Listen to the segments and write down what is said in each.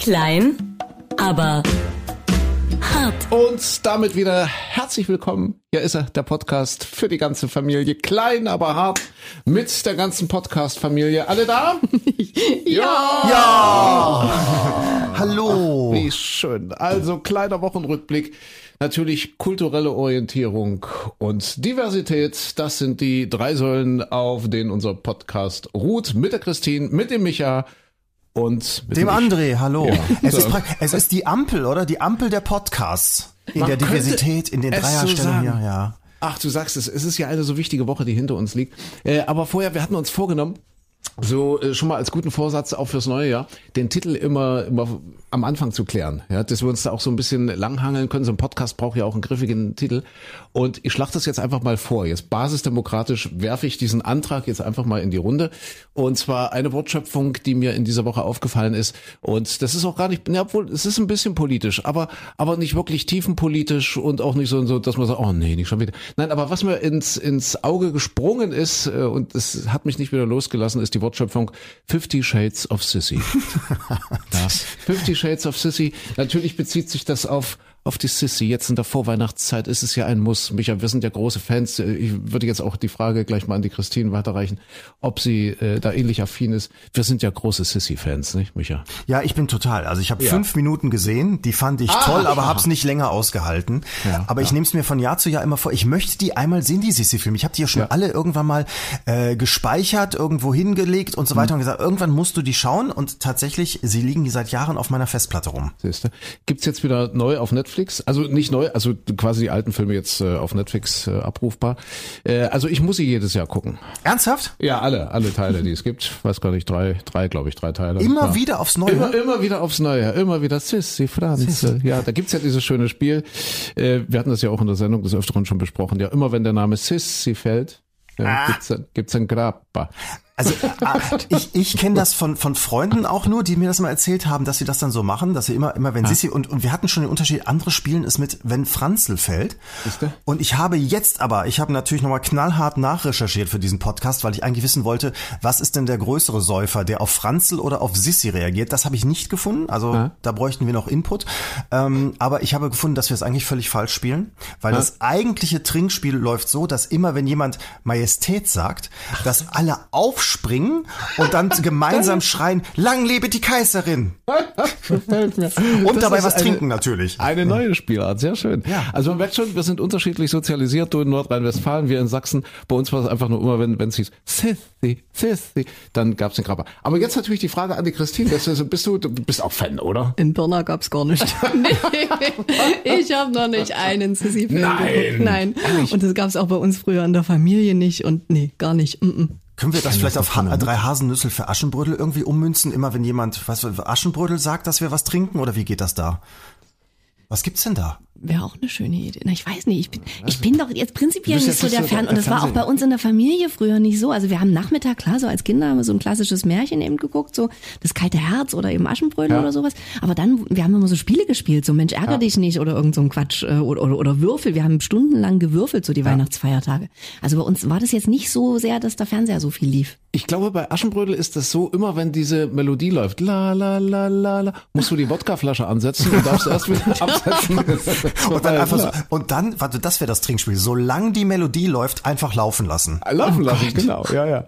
Klein, aber hart. Und damit wieder herzlich willkommen. Hier ist er, der Podcast für die ganze Familie. Klein, aber hart. Mit der ganzen Podcast-Familie. Alle da? Ja. Ja! Hallo. Wie schön. Also kleiner Wochenrückblick. Natürlich kulturelle Orientierung und Diversität. Das sind die drei Säulen, auf denen unser Podcast ruht. Mit der Christine, mit dem Micha und Dem. André, hallo. Ja. Es, ist So. es ist die Ampel, oder? Die Ampel der Podcasts. In Man der Diversität, in den so Dreierstellungen hier, sagen. ja. Ach, du sagst es, es ist ja eine so wichtige Woche, die hinter uns liegt. Äh, aber vorher, wir hatten uns vorgenommen, so äh, schon mal als guten Vorsatz auch fürs neue Jahr, den Titel immer, immer am Anfang zu klären. Ja, dass wir uns da auch so ein bisschen langhangeln können. So ein Podcast braucht ja auch einen griffigen Titel. Und ich schlage das jetzt einfach mal vor. Jetzt basisdemokratisch werfe ich diesen Antrag jetzt einfach mal in die Runde. Und zwar eine Wortschöpfung, die mir in dieser Woche aufgefallen ist. Und das ist auch gar nicht, ja, obwohl es ist ein bisschen politisch, aber, aber nicht wirklich tiefenpolitisch und auch nicht so, so dass man sagt, oh nee, nicht schon wieder. Nein, aber was mir ins, ins Auge gesprungen ist, äh, und es hat mich nicht wieder losgelassen, ist die Wortschöpfung Fifty Shades of Sissy. ja. Fifty Shades of Sissy. Natürlich bezieht sich das auf auf die Sissy. Jetzt in der Vorweihnachtszeit ist es ja ein Muss. Micha, wir sind ja große Fans. Ich würde jetzt auch die Frage gleich mal an die Christine weiterreichen, ob sie äh, da ähnlich affin ist. Wir sind ja große Sissy-Fans, nicht, Micha? Ja, ich bin total. Also ich habe Ja. fünf Minuten gesehen, die fand ich toll, aber hab's nicht länger ausgehalten. Ja, aber ich nehme es mir von Jahr zu Jahr immer vor. Ich möchte die einmal sehen, die Sissi-Filme. Ich habe die ja schon Ja. alle irgendwann mal äh, gespeichert, irgendwo hingelegt und so weiter und gesagt, irgendwann musst du die schauen. Und tatsächlich, sie liegen die seit Jahren auf meiner Festplatte rum. Siehste. Gibt's jetzt wieder neu auf Netflix? Also nicht neu, also quasi die alten Filme jetzt äh, auf Netflix äh, abrufbar. Äh, also ich muss sie jedes Jahr gucken. Ernsthaft? Ja, alle, alle Teile, die es gibt. Weiß gar nicht, drei, drei, glaube ich, drei Teile. Immer ja. wieder aufs Neue? Immer, immer wieder aufs Neue, immer wieder Sissi, Franze. Ja, da gibt's ja dieses schöne Spiel. Äh, wir hatten das ja auch in der Sendung des Öfteren schon besprochen. Ja, immer wenn der Name Sissi fällt, ja, gibt's, dann- gibt's ein Grappa. Also ah, ich, ich kenne das von, von Freunden auch nur, die mir das mal erzählt haben, dass sie das dann so machen, dass sie immer, immer wenn Sissi und, und wir hatten schon den Unterschied, andere spielen es mit, wenn Franzl fällt. Siehste? Und ich habe jetzt aber, ich habe natürlich nochmal knallhart nachrecherchiert für diesen Podcast, weil ich eigentlich wissen wollte, was ist denn der größere Säufer, der auf Franzl oder auf Sissi reagiert. Das habe ich nicht gefunden, also Ja. da bräuchten wir noch Input. Ähm, aber ich habe gefunden, dass wir es eigentlich völlig falsch spielen, weil das eigentliche Trinkspiel läuft so, dass immer, wenn jemand Majestät sagt, dass alle aufspringen und dann gemeinsam schreien, lang lebe die Kaiserin. Und Das dabei was eine- trinken natürlich. Eine neue Spielart, sehr schön. Ja. Also man merkt schon, wir sind unterschiedlich sozialisiert. Du in Nordrhein-Westfalen, wir in Sachsen. Bei uns war es einfach nur immer, wenn wenn es hieß Sissy, Sissy, dann gab's den Grappa. Aber jetzt natürlich die Frage an die Christine. Das ist, bist du, du bist auch Fan, oder? In Pirna gab's gar nicht. nee, ich habe noch nicht einen Sissy-Film Nein. geguckt. Nein. Und das gab's auch bei uns früher in der Familie nicht. Und nee, gar nicht. Mm -mm. Können wir das vielleicht auf ha drei Haselnüssel für Aschenbrödel irgendwie ummünzen? Immer wenn jemand was für Aschenbrödel sagt, dass wir was trinken? Oder wie geht das da? Was gibt's denn da? Wäre auch eine schöne Idee. Na, ich weiß nicht. Ich bin, ich bin doch jetzt prinzipiell nicht so der Fan. Und das war auch bei uns in der Familie früher nicht so. Also wir haben Nachmittag, klar, so als Kinder haben wir so ein klassisches Märchen eben geguckt, so das kalte Herz oder eben Aschenbrödel Ja. oder sowas. Aber dann, wir haben immer so Spiele gespielt, so Mensch, ärger dich nicht oder irgend so ein Quatsch äh, oder, oder, oder Würfel. Wir haben stundenlang gewürfelt, so die Weihnachtsfeiertage. Also bei uns war das jetzt nicht so sehr, dass der Fernseher so viel lief. Ich glaube, bei Aschenbrödel ist das so, immer wenn diese Melodie läuft, la la la la la, musst du die Wodkaflasche ansetzen und darfst erst wieder absetzen. Und dann einfach so, und dann, warte, das wäre das Trinkspiel. Solange die Melodie läuft, einfach laufen lassen. Laufen lassen, genau, ja, ja.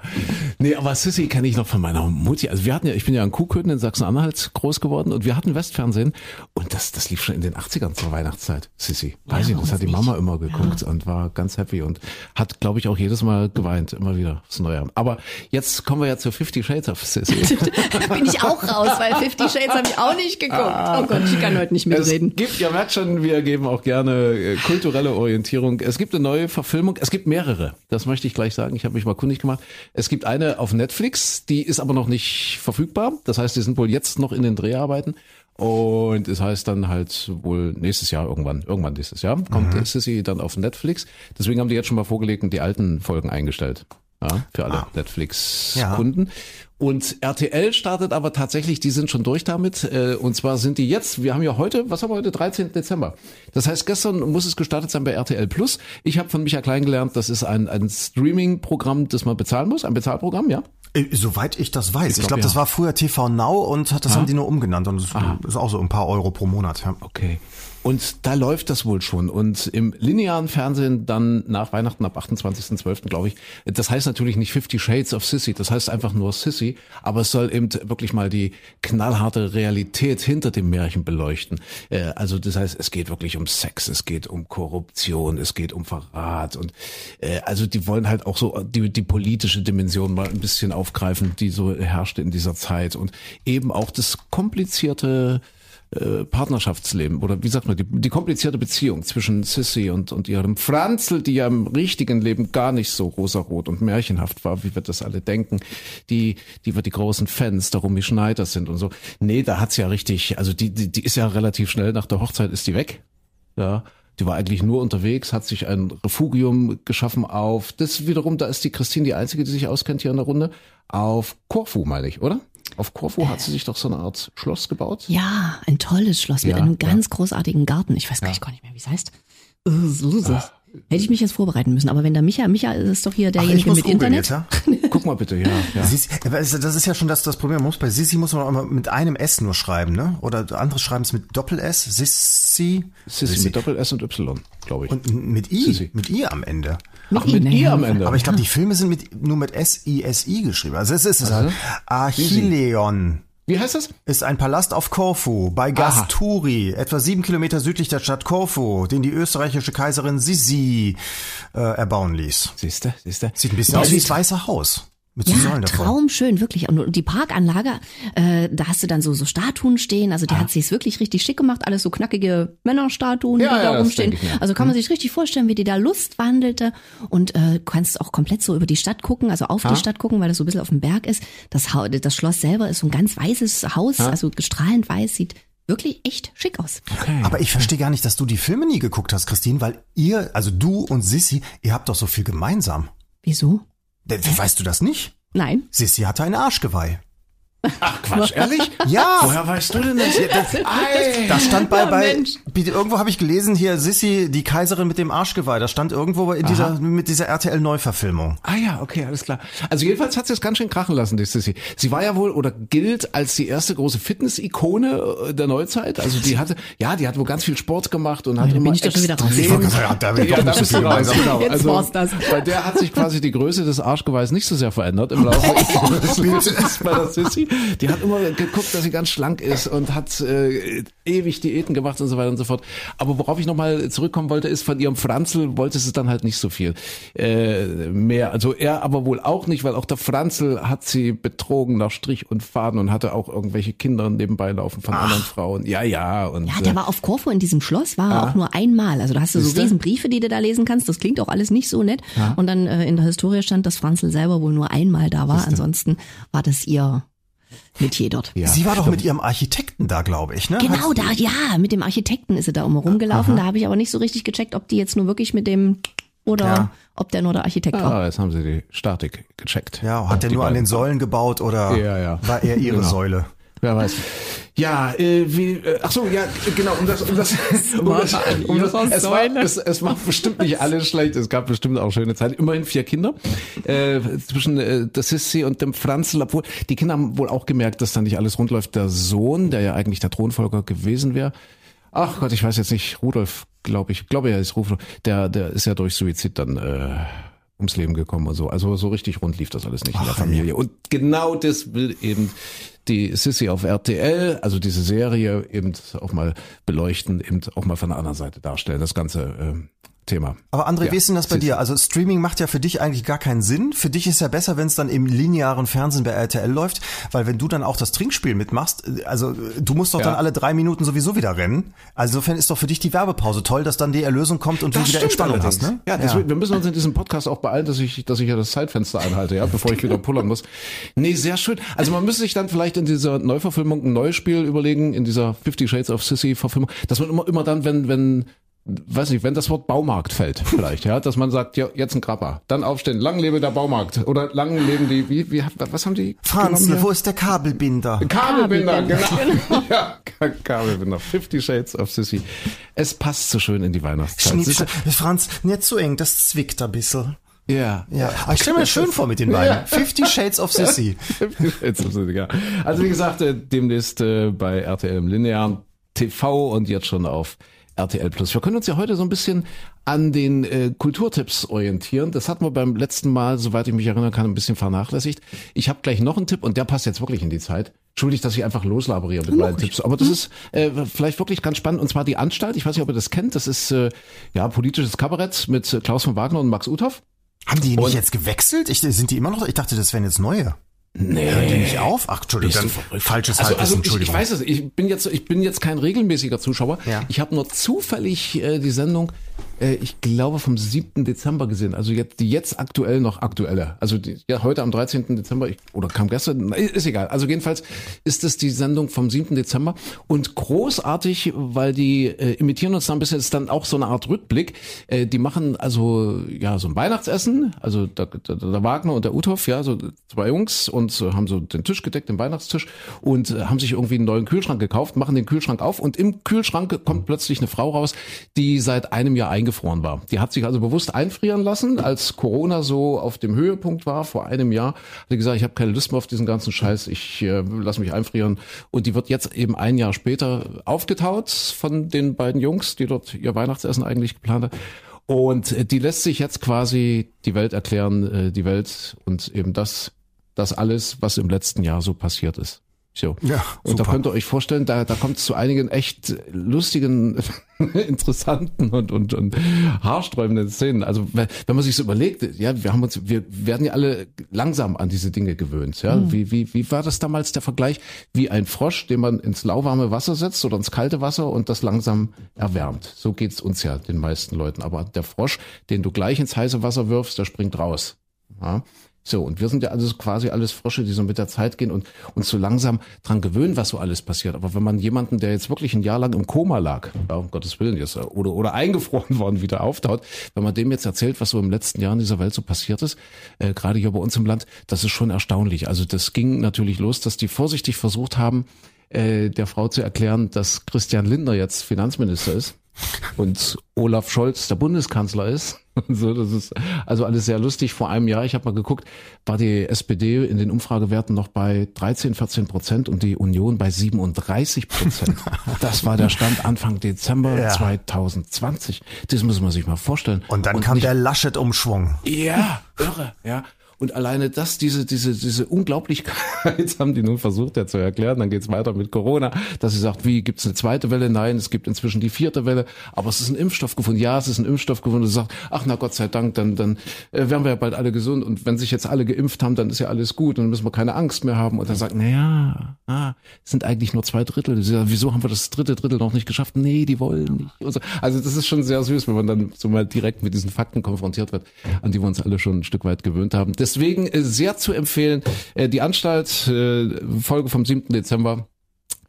Nee, aber Sissy kenne ich noch von meiner Mutti. Also wir hatten ja, ich bin ja in Kuhköthen in Sachsen-Anhalt groß geworden und wir hatten Westfernsehen und das, das lief schon in den 80ern zur Weihnachtszeit. Sissy. Weiß ich, das hat die Mama immer geguckt und war ganz happy und hat, glaube ich, auch jedes Mal geweint, immer wieder aufs Neue. Aber jetzt kommen wir ja zu Fifty Shades of Sissy. bin ich auch raus, weil Fifty Shades habe ich auch nicht geguckt. Oh Gott, ich kann heute nicht Es mitreden. gibt, ihr merkt schon, wir geben auch gerne äh, kulturelle Orientierung. Es gibt eine neue Verfilmung, es gibt mehrere, das möchte ich gleich sagen. Ich habe mich mal kundig gemacht. Es gibt eine auf Netflix, die ist aber noch nicht verfügbar. Das heißt, die sind wohl jetzt noch in den Dreharbeiten. Und es heißt dann halt wohl nächstes Jahr irgendwann, irgendwann nächstes Jahr kommt mhm. Sissy dann auf Netflix. Deswegen haben die jetzt schon mal vorgelegt und die alten Folgen eingestellt. Ja, für alle Netflix-Kunden. Und RTL startet aber tatsächlich, die sind schon durch damit. Äh, und zwar sind die jetzt, wir haben ja heute, was haben wir heute, 13. Dezember. Das heißt, gestern muss es gestartet sein bei RTL Plus. Ich habe von Michael Klein gelernt, das ist ein, ein Streaming-Programm, das man bezahlen muss, ein Bezahlprogramm, ja. Äh, Soweit ich das weiß. Ich glaub, glaube, das ja. war früher TV Now und das haben die nur umgenannt und das ist auch so ein paar Euro pro Monat. Ja. Okay. Und da läuft das wohl schon. Und im linearen Fernsehen dann nach Weihnachten ab 28.12. glaube ich. Das heißt natürlich nicht Fifty Shades of Sissy, das heißt einfach nur Sissy, aber es soll eben wirklich mal die knallharte Realität hinter dem Märchen beleuchten. Äh, Also das heißt, es geht wirklich um Sex, es geht um Korruption, es geht um Verrat und äh, also die wollen halt auch so die, die politische Dimension mal ein bisschen aufgreifen, die so herrschte in dieser Zeit und eben auch das komplizierte äh, Partnerschaftsleben oder wie sagt man, die, die komplizierte Beziehung zwischen Sissy und, und ihrem Franzl, die ja im richtigen Leben gar nicht so rosarot und märchenhaft war, wie wir das alle denken, die, die wir die großen Fans der Romy Schneider sind und so. Nee, da hat's ja richtig, also die, die, die ist ja relativ schnell nach der Hochzeit ist die weg. Ja. Die war eigentlich nur unterwegs, hat sich ein Refugium geschaffen auf, das wiederum, da ist die Christine die Einzige, die sich auskennt hier in der Runde, auf Korfu, meine ich, oder? Auf Korfu hat sie sich doch so eine Art Schloss gebaut. Ja, ein tolles Schloss mit Ja, einem ganz großartigen Garten. Ich weiß gar, nicht- gar nicht mehr, wie es heißt. Äh, es. Hätte ich mich jetzt vorbereiten müssen. Aber wenn der Micha, Micha ist doch hier Ach, derjenige muss mit Internet. jetzt, ja? Guck mal bitte, ja. ja. Sissi, aber es- das ist ja schon das, das Problem. Man muss bei Sissi muss man auch immer mit einem S nur schreiben, ne? Oder andere schreiben es mit Doppel S. Sissi. Sissi mit Doppel S und Y, glaube ich. Und mit I. Sissi. Mit I am Ende. Ach, mit I, am. Ende. Aber ich glaube, die Filme sind mit, nur mit S-I-S-I geschrieben. Also es ist es halt. Achilleon. Wie heißt das? ist ein Palast auf Korfu bei Gasturi, etwa sieben Kilometer südlich der Stadt Korfu, den die österreichische Kaiserin Sisi äh, erbauen ließ. Siehste, siehste. Sieht ein bisschen aus wie das Weiße Haus. Mit so Ja, traumschön, wirklich. Und die Parkanlage, äh, da hast du dann so, so Statuen stehen. Also Ah. die hat sich's wirklich richtig schick gemacht. Alles so knackige Männerstatuen, Ja, die ja, da rumstehen. ich. Also kann man sich richtig vorstellen, wie die da Lust wandelte. Und äh, kannst auch komplett so über die Stadt gucken, also auf die Stadt gucken, weil das so ein bisschen auf dem Berg ist. Das, das Schloss selber ist so ein ganz weißes Haus, also strahlend weiß, sieht wirklich echt schick aus. Aber ich verstehe gar nicht, dass du die Filme nie geguckt hast, Christine, weil ihr, also du und Sissi, ihr habt doch so viel gemeinsam. Wieso? Weißt du das nicht? Nein. Sissi hatte ein Arschgeweih. Ach Quatsch, ehrlich? Ja. Woher weißt du denn das? Ei. Da stand bei, Ja, bei Mensch. irgendwo habe ich gelesen hier Sissi, die Kaiserin mit dem Arschgeweih. Da stand irgendwo in dieser mit dieser RTL Neuverfilmung. Ah ja, okay, alles klar. Also jedenfalls hat sie es ganz schön krachen lassen, die Sissy. Sie war ja wohl oder gilt als die erste große Fitness-Ikone äh, der Neuzeit. Also die hatte, ja, die hat wohl ganz viel Sport gemacht und hat bin immer ich doch schon wieder raus. sagen, da haben wir ja, doch da nicht so viel raus, genau. Jetzt Also war's das. bei der hat sich quasi die Größe des Arschgeweihs nicht so sehr verändert im Laufe ihres Lebens bei der Sissy. Die hat immer geguckt, dass sie ganz schlank ist und hat äh, ewig Diäten gemacht und so weiter und so fort. Aber worauf ich nochmal zurückkommen wollte, ist von ihrem Franzl wollte sie dann halt nicht so viel äh, mehr. Also er aber wohl auch nicht, weil auch der Franzl hat sie betrogen nach Strich und Faden und hatte auch irgendwelche Kinder nebenbei laufen von anderen Frauen. Ja, ja. Und, Ja, äh, der war auf Korfu in diesem Schloss, war er auch nur einmal. Also da hast du so riesen Briefe, die du da lesen kannst. Das klingt auch alles nicht so nett. Und dann äh, in der Historie stand, dass Franzl selber wohl nur einmal da war. Ansonsten war das ihr Metier dort. ja. Sie war doch mit ihrem Architekten da, glaube ich, ne? Genau, Hat- da, ja, mit dem Architekten ist sie da immer rumgelaufen. Da habe ich aber nicht so richtig gecheckt, ob die jetzt nur wirklich mit dem oder Ja. ob der nur der Architekt war. Ah, jetzt haben sie die Statik gecheckt. Ja, hat er Die nur an beiden. den Säulen gebaut oder Ja, ja. war er ihre Genau. Säule? Wer weiß. Ja, äh, wie, äh, ach so, ja, genau, um das, um das, um das, um das es, war, es, es war bestimmt nicht alles schlecht, es gab bestimmt auch schöne Zeit. Immerhin vier Kinder, äh, zwischen äh, der Sissi und dem Franzl, obwohl, die Kinder haben wohl auch gemerkt, dass da nicht alles rund läuft. Der Sohn, der ja eigentlich der Thronfolger gewesen wäre, ach Gott, ich weiß jetzt nicht, Rudolf, glaube ich, glaube er ist Rudolf, der, der ist ja durch Suizid dann, äh, ums Leben gekommen und so. Also so richtig rund lief das alles nicht in der Familie. Und genau das will eben die Sissy auf RTL, also diese Serie eben auch mal beleuchten, eben auch mal von der anderen Seite darstellen, das ganze ähm, Thema. Aber André, Ja, wie ist denn das bei dir? Also Streaming macht ja für dich eigentlich gar keinen Sinn. Für dich ist ja besser, wenn es dann im linearen Fernsehen bei RTL läuft, weil wenn du dann auch das Trinkspiel mitmachst, also du musst doch Ja. dann alle drei Minuten sowieso wieder rennen. Also insofern ist doch für dich die Werbepause toll, dass dann die Erlösung kommt und du wieder Entspannung hast, ne? Ja, deswegen, wir müssen uns in diesem Podcast auch beeilen, dass ich, dass ich ja das Zeitfenster einhalte, ja, bevor ich wieder pullern muss. Nee, sehr schön. Also man müsste sich dann vielleicht in dieser Neuverfilmung ein neues Spiel überlegen, in dieser Fifty Shades of Sissy Verfilmung, dass man immer, immer dann, wenn, wenn, weiß nicht, wenn das Wort Baumarkt fällt, vielleicht, ja, dass man sagt, ja, jetzt ein Krabber, dann aufstehen, lang lebe der Baumarkt oder lang leben die, wie, wie, was haben die? Franz, wo ist der Kabelbinder? Kabelbinder, genau. ja, Ka- Kabelbinder. Fifty Shades of Sissy. Es passt so schön in die Weihnachtszeit. Schnitt, Siehste? Franz, nicht zu eng, das zwickt ein bisschen. Ja. Ja, aber ich stelle mir das schön vor mit den beiden. Fifty Shades of Sissy. Jetzt ist es, ja. Also wie gesagt, äh, demnächst äh, bei RTL im linearen TV und jetzt schon auf RTL Plus. Wir können uns ja heute so ein bisschen an den äh, Kulturtipps orientieren. Das hatten wir beim letzten Mal, soweit ich mich erinnern kann, ein bisschen vernachlässigt. Ich habe gleich noch einen Tipp und der passt jetzt wirklich in die Zeit. Entschuldigt, dass ich einfach loslaberiere mit meinen Tipps. Aber das ist äh, vielleicht wirklich ganz spannend. Und zwar die Anstalt. Ich weiß nicht, ob ihr das kennt. Das ist äh, ja politisches Kabarett mit äh, Klaus von Wagner und Max Uthoff. Haben die Und- nicht jetzt gewechselt? Ich, sind die immer noch? Ich dachte, das wären jetzt neue. Nee. Hören die nicht auf? Ach, Entschuldigung, dann falsches also, Halbwissen, also ich, ich Entschuldigung. weiß es, ich bin jetzt, ich bin jetzt kein regelmäßiger Zuschauer. Ja. Ich habe nur zufällig äh, die Sendung, äh, ich glaube vom 7. Dezember gesehen. Also jetzt die jetzt aktuell noch aktuelle. Also die, ja, heute am 13. Dezember ich, oder kam gestern, ist egal. Also jedenfalls ist es die Sendung vom 7. Dezember und großartig, weil die äh, imitieren uns da ein bisschen. Ist dann auch so eine Art Rückblick. Äh, die machen also ja so ein Weihnachtsessen. Also der, der, der Wagner und der Uthoff, ja so zwei Jungs und äh, haben so den Tisch gedeckt, den Weihnachtstisch und äh, haben sich irgendwie einen neuen Kühlschrank gekauft, machen den Kühlschrank auf und im Kühlschrank kommt plötzlich eine Frau raus, die seit einem Jahr eingefroren war. Die hat sich also bewusst einfrieren lassen, als Corona so auf dem Höhepunkt war vor einem Jahr. Hat die gesagt, ich habe keine Lust mehr auf diesen ganzen Scheiß, ich äh, lasse mich einfrieren und die wird jetzt eben ein Jahr später aufgetaut von den beiden Jungs, die dort ihr Weihnachtsessen eigentlich geplant haben. Und äh, die lässt sich jetzt quasi die Welt erklären, äh, die Welt und eben das, das alles, was im letzten Jahr so passiert ist. So. Ja, und da könnt ihr euch vorstellen, da, da kommt es zu einigen echt lustigen, interessanten und, und, und haarsträubenden Szenen. Also wenn man sich so überlegt, ja, wir haben uns, wir werden ja alle langsam an diese Dinge gewöhnt. Ja, wie, wie, wie war das damals der Vergleich? Wie ein Frosch, den man ins lauwarme Wasser setzt oder ins kalte Wasser und das langsam erwärmt. So geht's uns ja den meisten Leuten. Aber der Frosch, den du gleich ins heiße Wasser wirfst, der springt raus. Ja. So, und wir sind ja also quasi alles Frösche, die so mit der Zeit gehen und uns so langsam dran gewöhnen, was so alles passiert. Aber wenn man jemanden, der jetzt wirklich ein Jahr lang im Koma lag, ja, um Gottes Willen jetzt, oder, oder eingefroren worden, wieder auftaut, wenn man dem jetzt erzählt, was so im letzten Jahr in dieser Welt so passiert ist, äh, gerade hier bei uns im Land, das ist schon erstaunlich. Also das ging natürlich los, dass die vorsichtig versucht haben, äh, der Frau zu erklären, dass Christian Lindner jetzt Finanzminister ist und Olaf Scholz der Bundeskanzler ist. Und so, das ist also alles sehr lustig. Vor einem Jahr, ich habe mal geguckt, war die SPD in den Umfragewerten noch bei 13, 14 Prozent und die Union bei 37 Prozent. Das war der Stand Anfang Dezember Ja. 2020. Das muss man sich mal vorstellen. Und dann kam nicht- der Laschet-Umschwung. ja, irre, ja. Und alleine das, diese, diese, diese Unglaublichkeit haben die nun versucht ja zu erklären. Dann geht's weiter mit Corona, dass sie sagt, wie gibt's eine zweite Welle? Nein, es gibt inzwischen die vierte Welle, aber es ist ein Impfstoff gefunden. Ja, es ist ein Impfstoff gefunden. Und sie sagt, ach na Gott sei Dank, dann, dann äh, werden wir ja bald alle gesund. Und wenn sich jetzt alle geimpft haben, dann ist ja alles gut und dann müssen wir keine Angst mehr haben. Und dann sagt, na ja, ah, sind eigentlich nur zwei Drittel. Sie sagt, wieso haben wir das dritte Drittel noch nicht geschafft? Nee, die wollen nicht. So. Also das ist schon sehr süß, wenn man dann so mal direkt mit diesen Fakten konfrontiert wird, an die wir uns alle schon ein Stück weit gewöhnt haben. Deswegen äh, sehr zu empfehlen, äh, die Anstalt, äh, Folge vom 7. Dezember.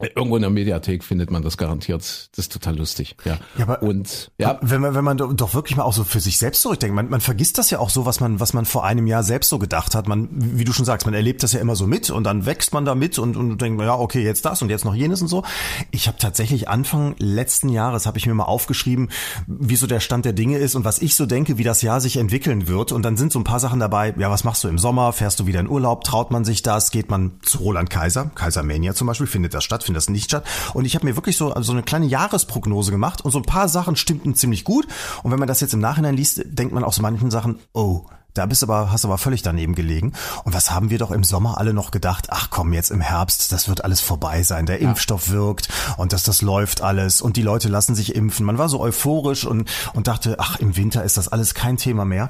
Äh, Irgendwo in der Mediathek findet man das garantiert. Das ist total lustig. Ja. Ja, aber- und ja, Wenn man, wenn man do- doch wirklich mal auch so für sich selbst zurückdenkt, man, man vergisst das ja auch so, was man, was man vor einem Jahr selbst so gedacht hat. Man, wie du schon sagst, man erlebt das ja immer so mit und dann wächst man da mit und, und denkt, ja, okay, jetzt das und jetzt noch jenes und so. Ich habe tatsächlich Anfang letzten Jahres habe ich mir mal aufgeschrieben, wie so der Stand der Dinge ist und was ich so denke, wie das Jahr sich entwickeln wird. Und dann sind so ein paar Sachen dabei. Ja, was machst du im Sommer? Fährst du wieder in Urlaub? Traut man sich das? Geht man zu Roland Kaiser? Kaisermania zum Beispiel? Findet das statt? Das nicht statt? Und ich habe mir wirklich so, also so eine kleine Jahresprognose gemacht und so ein paar Sachen stimmten ziemlich gut. Und wenn man das jetzt im Nachhinein liest, denkt man auch so manchen Sachen, oh, da bist aber, hast aber völlig daneben gelegen. Und was haben wir doch im Sommer alle noch gedacht? Ach komm, jetzt im Herbst, das wird alles vorbei sein. Der Impfstoff wirkt und dass das läuft alles und die Leute lassen sich impfen. Man war so euphorisch und, und dachte, ach, im Winter ist das alles kein Thema mehr.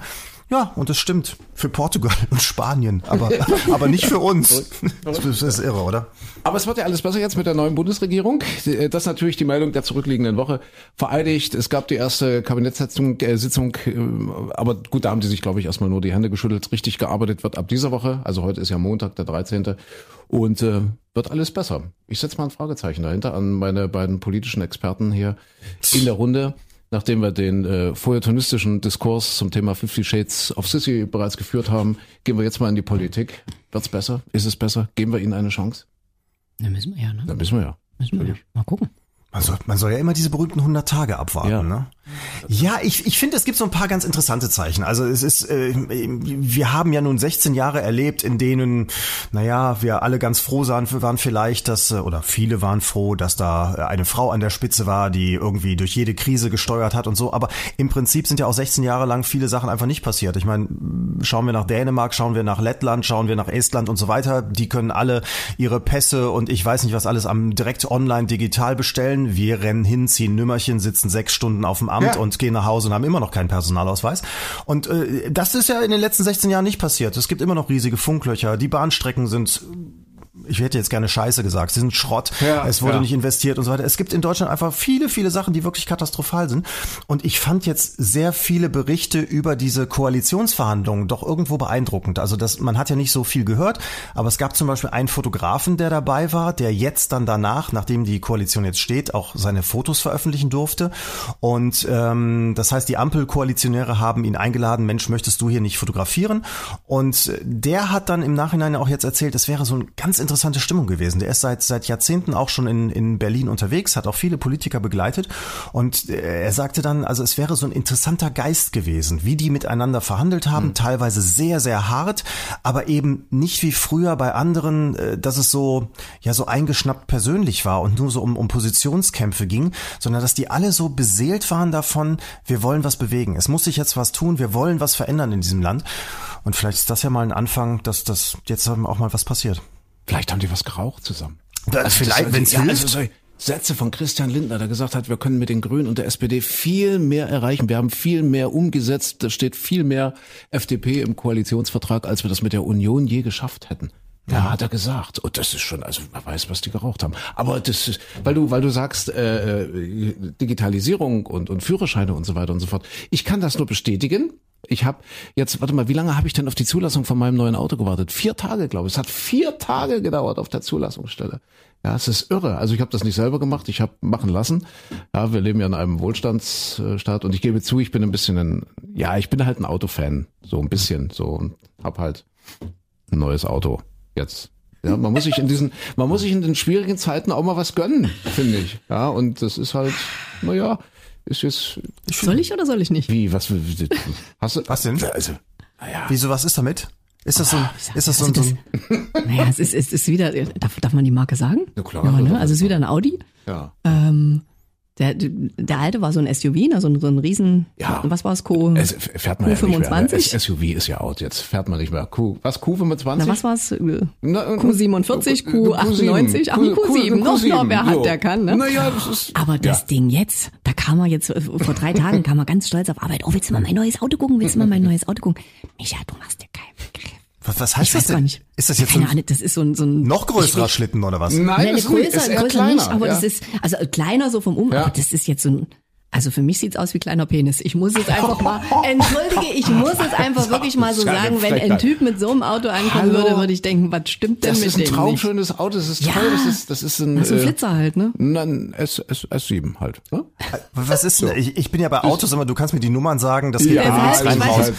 Ja, und das stimmt. Für Portugal und Spanien, aber, aber nicht für uns. Das ist irre, oder? Aber es wird ja alles besser jetzt mit der neuen Bundesregierung. Das ist natürlich die Meldung der zurückliegenden Woche vereidigt. Es gab die erste Kabinettssitzung, äh, Sitzung, äh, aber gut, da haben die sich, glaube ich, erstmal nur die Hände geschüttelt. Richtig gearbeitet wird ab dieser Woche. Also heute ist ja Montag, der 13. Und äh, wird alles besser. Ich setze mal ein Fragezeichen dahinter an meine beiden politischen Experten hier in der Runde. Nachdem wir den äh, feuilletonistischen Diskurs zum Thema Fifty Shades of Sissy bereits geführt haben, gehen wir jetzt mal in die Politik. Wird's besser? Ist es besser? Geben wir ihnen eine Chance? Da müssen wir ja, ne? Da müssen wir ja. Müssen wir ja. Mal gucken. Man soll, man soll ja immer diese berühmten 100 Tage abwarten, Ja. ne? Ja, ich, ich finde, es gibt so ein paar ganz interessante Zeichen. Also es ist, äh, wir haben ja nun 16 Jahre erlebt, in denen, naja, wir alle ganz froh waren, waren vielleicht, dass, äh, oder viele waren froh, dass da eine Frau an der Spitze war, die irgendwie durch jede Krise gesteuert hat und so. Aber im Prinzip sind ja auch 16 Jahre lang viele Sachen einfach nicht passiert. Ich meine, schauen wir nach Dänemark, schauen wir nach Lettland, schauen wir nach Estland und so weiter. Die können alle ihre Pässe und ich weiß nicht was alles am direkt online digital bestellen. Wir rennen hin, ziehen Nümmerchen, sitzen sechs Stunden auf dem Amt Ja. und gehen nach Hause und haben immer noch keinen Personalausweis. Und äh, das ist ja in den letzten 16 Jahren nicht passiert. Es gibt immer noch riesige Funklöcher. Die Bahnstrecken sind ich hätte jetzt gerne Scheiße gesagt, sie sind Schrott, Ja, es wurde ja. nicht investiert und so weiter. Es gibt in Deutschland einfach viele, viele Sachen, die wirklich katastrophal sind. Und ich fand jetzt sehr viele Berichte über diese Koalitionsverhandlungen doch irgendwo beeindruckend. Also das, man hat ja nicht so viel gehört, aber es gab zum Beispiel einen Fotografen, der dabei war, der jetzt dann danach, nachdem die Koalition jetzt steht, auch seine Fotos veröffentlichen durfte. Und ähm, das heißt, die Ampelkoalitionäre haben ihn eingeladen, Mensch, möchtest du hier nicht fotografieren? Und der hat dann im Nachhinein auch jetzt erzählt, es wäre so eine ganz interessante Stimmung gewesen. Der ist seit, seit Jahrzehnten auch schon in, in Berlin unterwegs, hat auch viele Politiker begleitet. Und äh, er sagte dann, also es wäre so ein interessanter Geist gewesen, wie die miteinander verhandelt haben, teilweise sehr, sehr hart, aber eben nicht wie früher bei anderen, äh, dass es so, ja, so eingeschnappt persönlich war und nur so um, um Positionskämpfe ging, sondern dass die alle so beseelt waren davon, wir wollen was bewegen. Es muss sich jetzt was tun, wir wollen was verändern in diesem Land. Und vielleicht ist das ja mal ein Anfang, dass das jetzt auch mal was passiert. Vielleicht haben die was geraucht zusammen. Da- vielleicht, das- wenn's ja, hilft. also solche Sätze von Christian Lindner, der gesagt hat, wir können mit den Grünen und der SPD viel mehr erreichen. Wir haben viel mehr umgesetzt. Da steht viel mehr FDP im Koalitionsvertrag, als wir das mit der Union je geschafft hätten. Ja, hat er gesagt. Und das ist schon, also man weiß, was die geraucht haben. Aber das ist, weil du, weil du sagst, äh, äh, Digitalisierung und, und Führerscheine und so weiter und so fort. Ich kann das nur bestätigen. Ich habe jetzt, warte mal, wie lange habe ich denn auf die Zulassung von meinem neuen Auto gewartet? Vier Tage, glaube ich. Es hat vier Tage gedauert auf der Zulassungsstelle. Ja, es ist irre. Also ich habe das nicht selber gemacht, ich habe machen lassen. Ja, wir leben ja in einem Wohlstandsstaat und ich gebe zu, ich bin ein bisschen ein, ja, ich bin halt ein Autofan, so ein bisschen, so und hab halt ein neues Auto jetzt. Ja, man muss sich in diesen, man muss sich in den schwierigen Zeiten auch mal was gönnen, finde ich. Ja, und das ist halt, naja, ist jetzt, Soll ich oder soll ich nicht? wie, was, hast du, Was denn? Also, naja. Wieso, was ist damit? Ist das so ein, ist das so ein, Also so ein Naja, es ist, es ist wieder, darf, darf man die Marke sagen? Ja, klar. ne? Also es ist wieder ein Audi. Ja. Ähm, der, der alte war so ein SUV, ne? so, ein- so ein riesen, Ja. was war es, Co? Es fährt man ja nicht mehr. Q25? S- SUV ist ja out, jetzt fährt man nicht mehr. Q, was, Q25? Na, was Na, äh, Q47, Q- Q98, ach, ein Q7, noch, noch, wer hat, der kann, ne? Naja, das ist, Aber das ja. Ding jetzt, da kam er jetzt, äh, vor drei Tagen kam er ganz stolz auf Arbeit. Oh, willst du mal mein neues Auto gucken? Willst du mal mein neues Auto gucken? Micha, du machst dir keinen Begriff. Was, was heißt Ich das denn? nicht. Ist das jetzt so Keine ein Ahnung, das ist so ein, so ein noch größerer Schlitten oder was? Nein, Nein, größer, ist eher größer kleiner. nicht, aber ja. das ist, also kleiner so vom Um, Ja. aber das ist jetzt so ein, also für mich sieht's aus wie kleiner Penis. Ich muss es einfach mal, entschuldige, ich muss es einfach wirklich mal so ist sagen, wenn ein. Typ mit so einem Auto ankommen Hallo. würde, würde ich denken, was stimmt denn das mit ist ein dem nicht? traumschönes Auto, das ist Ja. toll, das ist, das ist ein, Das ist ein äh, Flitzer halt, ne? Nein, S, S, S7 halt. Ne? Was ist denn, ich, ich bin ja bei Autos, aber du kannst mir die Nummern sagen, das geht Ja, Das nichts rein ich raus.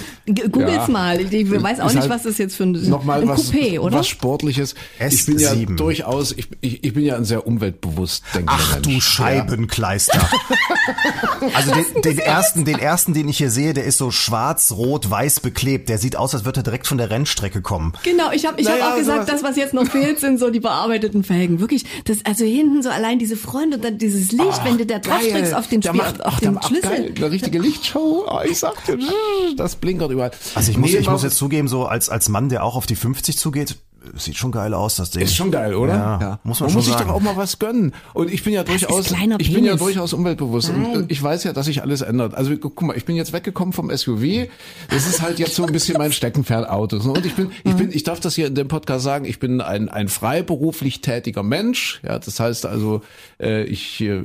googles Ja. mal. Ich weiß auch Ist nicht, halt was das jetzt für ein, Nochmal ein was, Coupé, oder? was Sportliches. Ich bin ja S7. durchaus, ich, ich, ich bin ja ein sehr umweltbewusst denkender Ach Mensch. du Scheibenkleister. Also den, den ersten, den ersten, den ich hier sehe, der ist so schwarz, rot, weiß beklebt. Der sieht aus, als würde er direkt von der Rennstrecke kommen. Genau, ich habe ich Naja, hab auch gesagt, sowas- das, was jetzt noch fehlt, sind so die bearbeiteten Felgen. Wirklich, das, also hinten so allein diese Front und dann dieses Licht, wenn du da drauf Geil. drückst auf den, Der Spiel, macht, auf ach, der den Schlüssel. Geil, eine richtige Lichtshow. Oh, ich sag dir, das blinkert überall. Also ich muss, Nee, ich muss jetzt zugeben, so als, als Mann, der auch auf die 50 zugeht, sieht schon geil aus, das Ding. Ist schon geil, oder? Ja, muss man man schon muss sich sagen. doch auch mal was gönnen. Und ich bin ja durchaus, ich bin ja durchaus umweltbewusst. Und ich weiß ja, dass sich alles ändert. Also guck mal, ich bin jetzt weggekommen vom SUV. Das ist halt jetzt so ein bisschen mein Steckenpferd Autos. Und ich bin, ich bin, ich darf das hier in dem Podcast sagen, ich bin ein, ein freiberuflich tätiger Mensch. Ja, das heißt also, äh, ich, äh,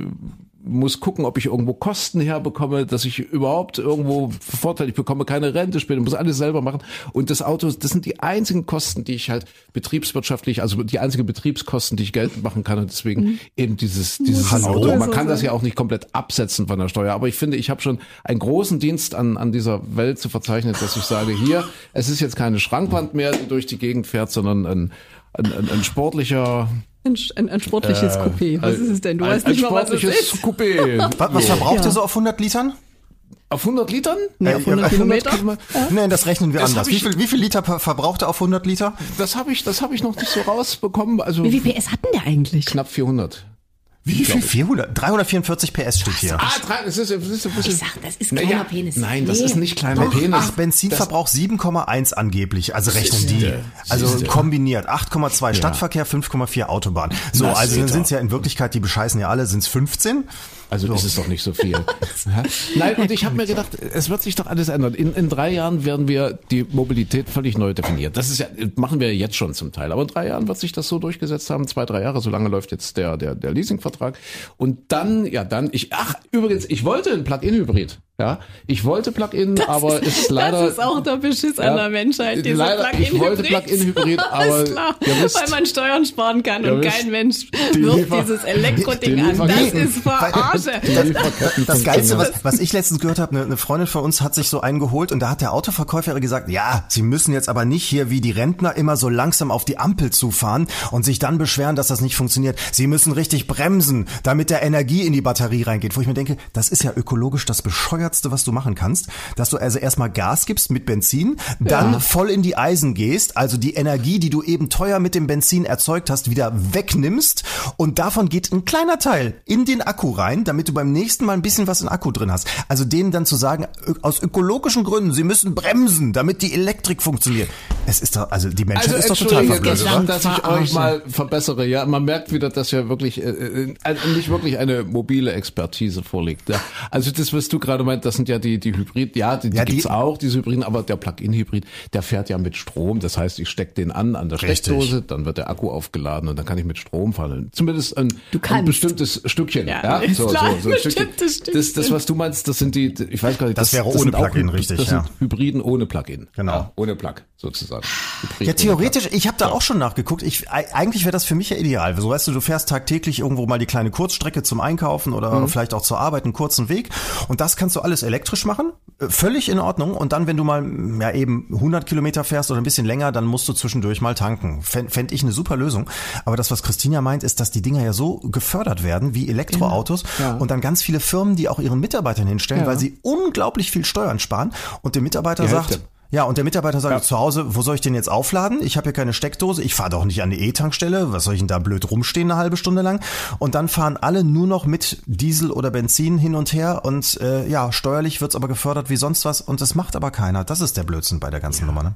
muss gucken, ob ich irgendwo Kosten herbekomme, dass ich überhaupt irgendwo Vorteil, ich bekomme keine Rente später, muss alles selber machen. Und das Auto, das sind die einzigen Kosten, die ich halt betriebswirtschaftlich, also die einzigen Betriebskosten, die ich geltend machen kann. Und deswegen eben dieses, dieses Hallo? Auto. Man kann das ja auch nicht komplett absetzen von der Steuer. Aber ich finde, ich habe schon einen großen Dienst an, an dieser Welt zu verzeichnen, dass ich sage, hier, es ist jetzt keine Schrankwand mehr, die durch die Gegend fährt, sondern ein, ein, ein, ein sportlicher Ein, ein, ein sportliches Coupé. Was ist es denn? Du ein, weißt ein nicht mal, was es sportliches ist. Coupé. Was, was verbraucht Ja. ihr so auf 100 Litern? Auf 100 Litern? Nee, auf 100 Kilometer. Nein, das rechnen wir Das anders. hab Wie ich- viel, wie viel Liter per- verbraucht er auf 100 Liter? Das habe ich, das habe ich noch nicht so rausbekommen. Also Wie viel PS hatten der eigentlich? knapp 400. Wie viel? 400? 344 PS steht hier. Ah, drei, das ist, das ist ein bisschen. Ich sag, das ist kleiner Penis. Nein, das Nee. ist nicht kleiner Penis. Ach, Benzinverbrauch 7,1 angeblich, also rechnen die. Siehste, Also siehste. kombiniert 8,2 Stadtverkehr, 5,4 Autobahn. So, Na, also dann sind es ja in Wirklichkeit, die bescheißen ja alle, sind es 15. Also ist es doch nicht so viel. Nein, und ich habe mir gedacht, es wird sich doch alles ändern. In, in drei Jahren werden wir die Mobilität völlig neu definieren. Das ist ja, machen wir jetzt schon zum Teil. Aber in drei Jahren wird sich das so durchgesetzt haben. Zwei, drei Jahre, so lange läuft jetzt der, der, der Leasingvertrag. Und dann, ja, dann, ich, ach, übrigens, ich wollte ein Plug-in-Hybrid. Ja, ich wollte Plug-in, aber ist leider. das ist auch der Beschiss an der Menschheit, diese leider, ich wollte Plug-in-Hybrid. Aber Alles klar, wisst, weil man Steuern sparen kann und wisst, kein Mensch die wirft Liefer- dieses Elektroding die an. Das ist Verarsche. Das Geilste, was, was ich letztens gehört habe, eine, eine Freundin von uns hat sich so einen geholt und da hat der Autoverkäufer gesagt, ja, Sie müssen jetzt aber nicht hier wie die Rentner immer so langsam auf die Ampel zufahren und sich dann beschweren, dass das nicht funktioniert. Sie müssen richtig bremsen, damit der Energie in die Batterie reingeht. Wo ich mir denke, das ist ja ökologisch das bescheuertste, was du machen kannst, dass du also erstmal Gas gibst mit Benzin, dann voll in die Eisen gehst, also die Energie, die du eben teuer mit dem Benzin erzeugt hast, wieder wegnimmst und davon geht ein kleiner Teil in den Akku rein, damit du beim nächsten Mal ein bisschen was in Akku drin hast. Also denen dann zu sagen, aus ökologischen Gründen, sie müssen bremsen, damit die Elektrik funktioniert. Es ist doch, also die Menschheit ist doch total verblödet, dass, oder? dass ich euch mal verbessere. Ja, man merkt wieder, dass ja wirklich äh, äh, äh, nicht wirklich eine mobile Expertise vorliegt. Ja. Also das, was du gerade meint, das sind ja die die Hybrid, ja, die, die, Ja, die- gibt's auch, diese Hybriden, aber der Plug-in-Hybrid, der fährt ja mit Strom. Das heißt, ich steck den an an der Richtig. Steckdose, dann wird der Akku aufgeladen und dann kann ich mit Strom fahren. Zumindest ein, ein bestimmtes Stückchen. Ja, ist klar, ein Stückchen. bestimmtes Stückchen. Das, das, was du meinst, das sind die, ich weiß gar nicht, Das wäre ohne sind auch Plug-in, richtig, Das ja. sind Hybriden ohne Plug-in. Genau. Ja, ohne Plug sozusagen. Hybrid Ja, ohne theoretisch, ich habe da auch schon nachgeguckt. Ich, eigentlich wäre das für mich ja ideal. So weißt du, du fährst tagtäglich irgendwo mal die kleine Kurzstrecke zum Einkaufen oder Mhm. vielleicht auch zur Arbeit, einen kurzen Weg. Und das kannst du alles elektrisch machen. Äh, Völlig in Ordnung. Und dann, wenn du mal ja eben 100 Kilometer fährst oder ein bisschen länger, dann musst du zwischendurch mal tanken. Fände fänd ich eine super Lösung. Aber das, was Christina meint, ist, dass die Dinger ja so gefördert werden wie Elektroautos Ja. und dann ganz viele Firmen, die auch ihren Mitarbeitern hinstellen, Ja. weil sie unglaublich viel Steuern sparen. Und der Mitarbeiter sagt. Ja, und der Mitarbeiter sagt Ja. zu Hause, wo soll ich den jetzt aufladen? Ich habe hier keine Steckdose, ich fahre doch nicht an die E-Tankstelle, was soll ich denn da blöd rumstehen eine halbe Stunde lang? Und dann fahren alle nur noch mit Diesel oder Benzin hin und her und äh, ja, steuerlich wird's aber gefördert wie sonst was und das macht aber keiner. Das ist der Blödsinn bei der ganzen Nummer, ne?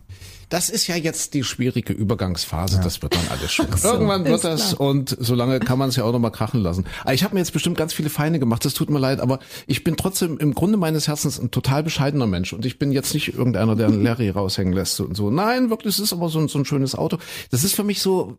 Das ist ja jetzt die schwierige Übergangsphase, das wird dann alles schon. Irgendwann wird das und solange kann man es ja auch noch mal krachen lassen. Aber ich habe mir jetzt bestimmt ganz viele Feinde gemacht, das tut mir leid, aber ich bin trotzdem im Grunde meines Herzens ein total bescheidener Mensch und ich bin jetzt nicht irgendeiner, der einen Larry raushängen lässt und so. Nein, wirklich, es ist aber so ein, so ein schönes Auto. Das ist für mich so,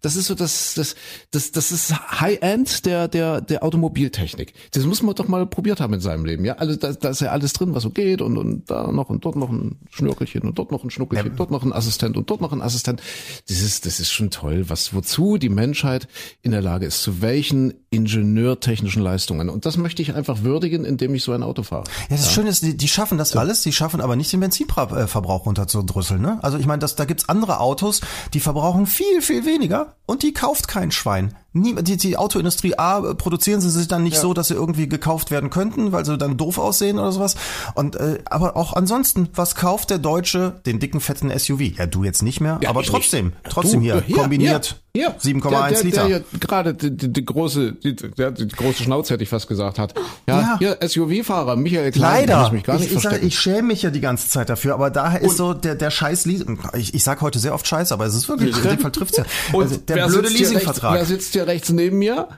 das ist so das, das, das, das ist High-End der, der, der Automobiltechnik. Das muss man doch mal probiert haben in seinem Leben, ja. Also da, da ist ja alles drin, was so geht und, und da noch und dort noch ein Schnürkelchen und dort noch ein Schnuckelchen, dort noch ein Assistent und dort noch ein Assistent. Das ist, das ist schon toll, was, wozu die Menschheit in der Lage ist, zu welchen ingenieurtechnischen Leistungen. Und das möchte ich einfach würdigen, indem ich so ein Auto fahre. Ja, das Schöne ist, die, die schaffen das alles, die schaffen aber nicht den Benzinverbrauch runterzudrüsseln. Ne? Also ich meine, das, da gibt's andere Autos, die verbrauchen viel, viel weniger und die kauft kein Schwein. Nie, die, die Autoindustrie A, produzieren sie sich dann nicht so, dass sie irgendwie gekauft werden könnten, weil sie dann doof aussehen oder sowas. Und äh, aber auch ansonsten, was kauft der Deutsche? Den dicken, fetten SUV. Ja, du jetzt nicht mehr, Ja, aber trotzdem, nicht. trotzdem Du, hier, kombiniert hier, hier. 7,1 Der- der, Liter. Der gerade die, die, die große, die, der, die große Schnauze hätte ich fast gesagt hat. Ja, Ja. SUV-Fahrer Michael Klein, der Leider. mich gar nicht ich, ich, sag, ich schäme mich ja die ganze Zeit dafür, aber daher ist so der, der scheiß Leasing. Ich, ich sag heute sehr oft Scheiß, aber es ist wirklich, in dem Fall trifft's ja. Und Also der blöde Leasingvertrag. Wer sitzt hier rechts neben mir?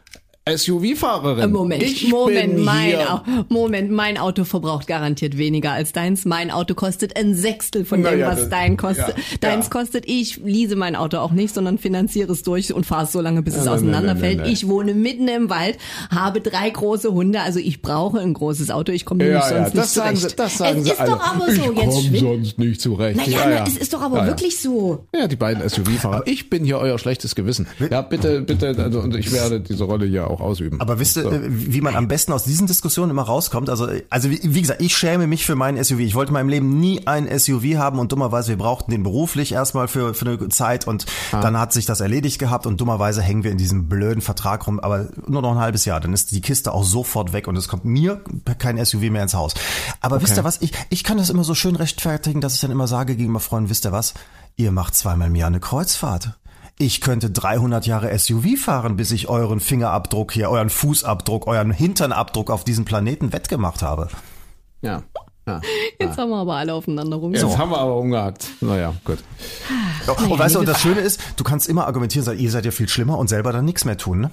SUV-Fahrerin. Moment, ich Moment, bin mein, Moment, mein Auto verbraucht garantiert weniger als deins. Mein Auto kostet ein Sechstel von dem, ja, was dein kostet. ja, Deins ja. kostet, ich lease mein Auto auch nicht, sondern finanziere es durch und fahre es so lange, bis es nein, auseinanderfällt. nein, nein. Ich wohne mitten im Wald, habe drei große Hunde, also ich brauche ein großes Auto. Ich komme Ja, ja, sonst das nicht sagen, zurecht. sie, das sagen es sie ist alle. doch aber ich so, jetzt komm schwind- sonst nicht zurecht. Naja, ja, ja. es ist doch aber Ja, ja. wirklich so. Ja, die beiden SUV-Fahrer. Ich bin hier euer schlechtes Gewissen. Ja, bitte, bitte, also, und ich werde diese Rolle hier auch auch ausüben. Aber wisst ihr, So. äh, wie man am besten aus diesen Diskussionen immer rauskommt? Also, also wie, wie gesagt, ich schäme mich für meinen SUV. Ich wollte in meinem Leben nie ein SUV haben und dummerweise, wir brauchten den beruflich erstmal für, für eine Zeit und dann hat sich das erledigt gehabt und dummerweise hängen wir in diesem blöden Vertrag rum, aber nur noch ein halbes Jahr, dann ist die Kiste auch sofort weg und es kommt mir kein SUV mehr ins Haus. Aber wisst ihr was, ich, ich kann das immer so schön rechtfertigen, dass ich dann immer sage gegenüber Freunden, wisst ihr was, ihr macht zweimal im Jahr eine Kreuzfahrt. Ich könnte 300 Jahre SUV fahren, bis ich euren Fingerabdruck hier, euren Fußabdruck, euren Hinternabdruck auf diesem Planeten wettgemacht habe. Ja. ja. Jetzt haben wir aber alle aufeinander rum. Jetzt haben wir aber umgehakt. Naja, gut. und weißt du, und das Schöne ist, du kannst immer argumentieren, sagen, ihr seid ja viel schlimmer und selber dann nichts mehr tun, ne?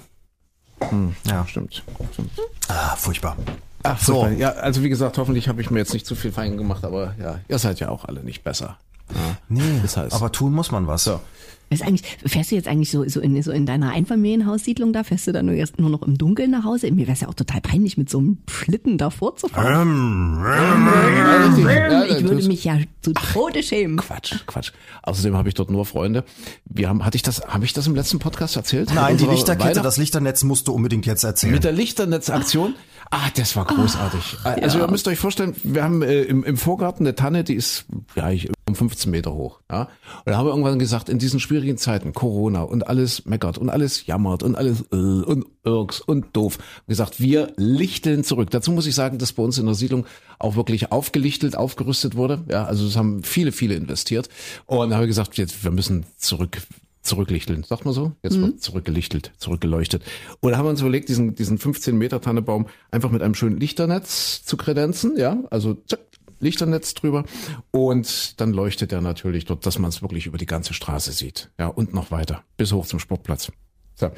Ja, Stimmt. stimmt. ah, furchtbar. Ach So. so. Ja, also wie gesagt, hoffentlich habe ich mir jetzt nicht zu viel Fein gemacht, aber ja, ihr seid ja auch alle nicht besser. Ja. Nee, Das heißt- aber tun muss man was. So. Ist eigentlich, fährst du jetzt eigentlich so, so, in, so in deiner Einfamilienhaussiedlung da? Fährst du da nur, erst nur noch im Dunkeln nach Hause? Mir wäre es ja auch total peinlich, mit so einem Schlitten davor zu fahren. Ja, richtig. Ja, ich würde mich ja zu Tode schämen. Quatsch, Quatsch. Außerdem habe ich dort nur Freunde. Wir haben, hatte ich das, habe ich das im letzten Podcast erzählt? Nein, die Lichterkette, das Lichternetz musst du unbedingt jetzt erzählen. Mit der Lichternetzaktion. Ah, das war großartig. Also ihr müsst euch vorstellen, wir haben äh, im, im Vorgarten eine Tanne, die ist ja ich, um 15 Meter hoch. Ja? Und da haben wir irgendwann gesagt, in diesen schwierigen Zeiten, Corona und alles meckert und alles jammert und alles äh, und irks und doof, gesagt, wir lichteln zurück. Dazu muss ich sagen, dass bei uns in der Siedlung auch wirklich aufgelichtelt, aufgerüstet wurde. Ja, also es haben viele, viele investiert. Und da haben wir gesagt, jetzt, wir müssen zurück zurücklichteln, sagt man so? Jetzt wird zurückgelichtelt, zurückgeleuchtet. Und da haben wir uns überlegt, diesen, diesen 15 Meter Tannebaum einfach mit einem schönen Lichternetz zu kredenzen, ja, also zack, Lichternetz drüber und dann leuchtet er natürlich dort, dass man es wirklich über die ganze Straße sieht, ja, und noch weiter, bis hoch zum Sportplatz. So.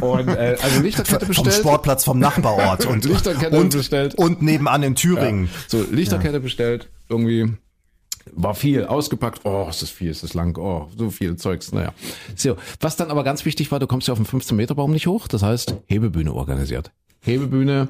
Und äh, also Lichterkette vom bestellt. Sportplatz vom Nachbarort und, Lichterkette und, bestellt. und nebenan in Thüringen. So, Lichterkette bestellt, irgendwie war viel ausgepackt. Oh, ist das viel, ist das lang. Oh, so viel Zeugs. Naja. So, was dann aber ganz wichtig war, du kommst ja auf den 15 Meter Baum nicht hoch. Das heißt, Hebebühne organisiert. Hebebühne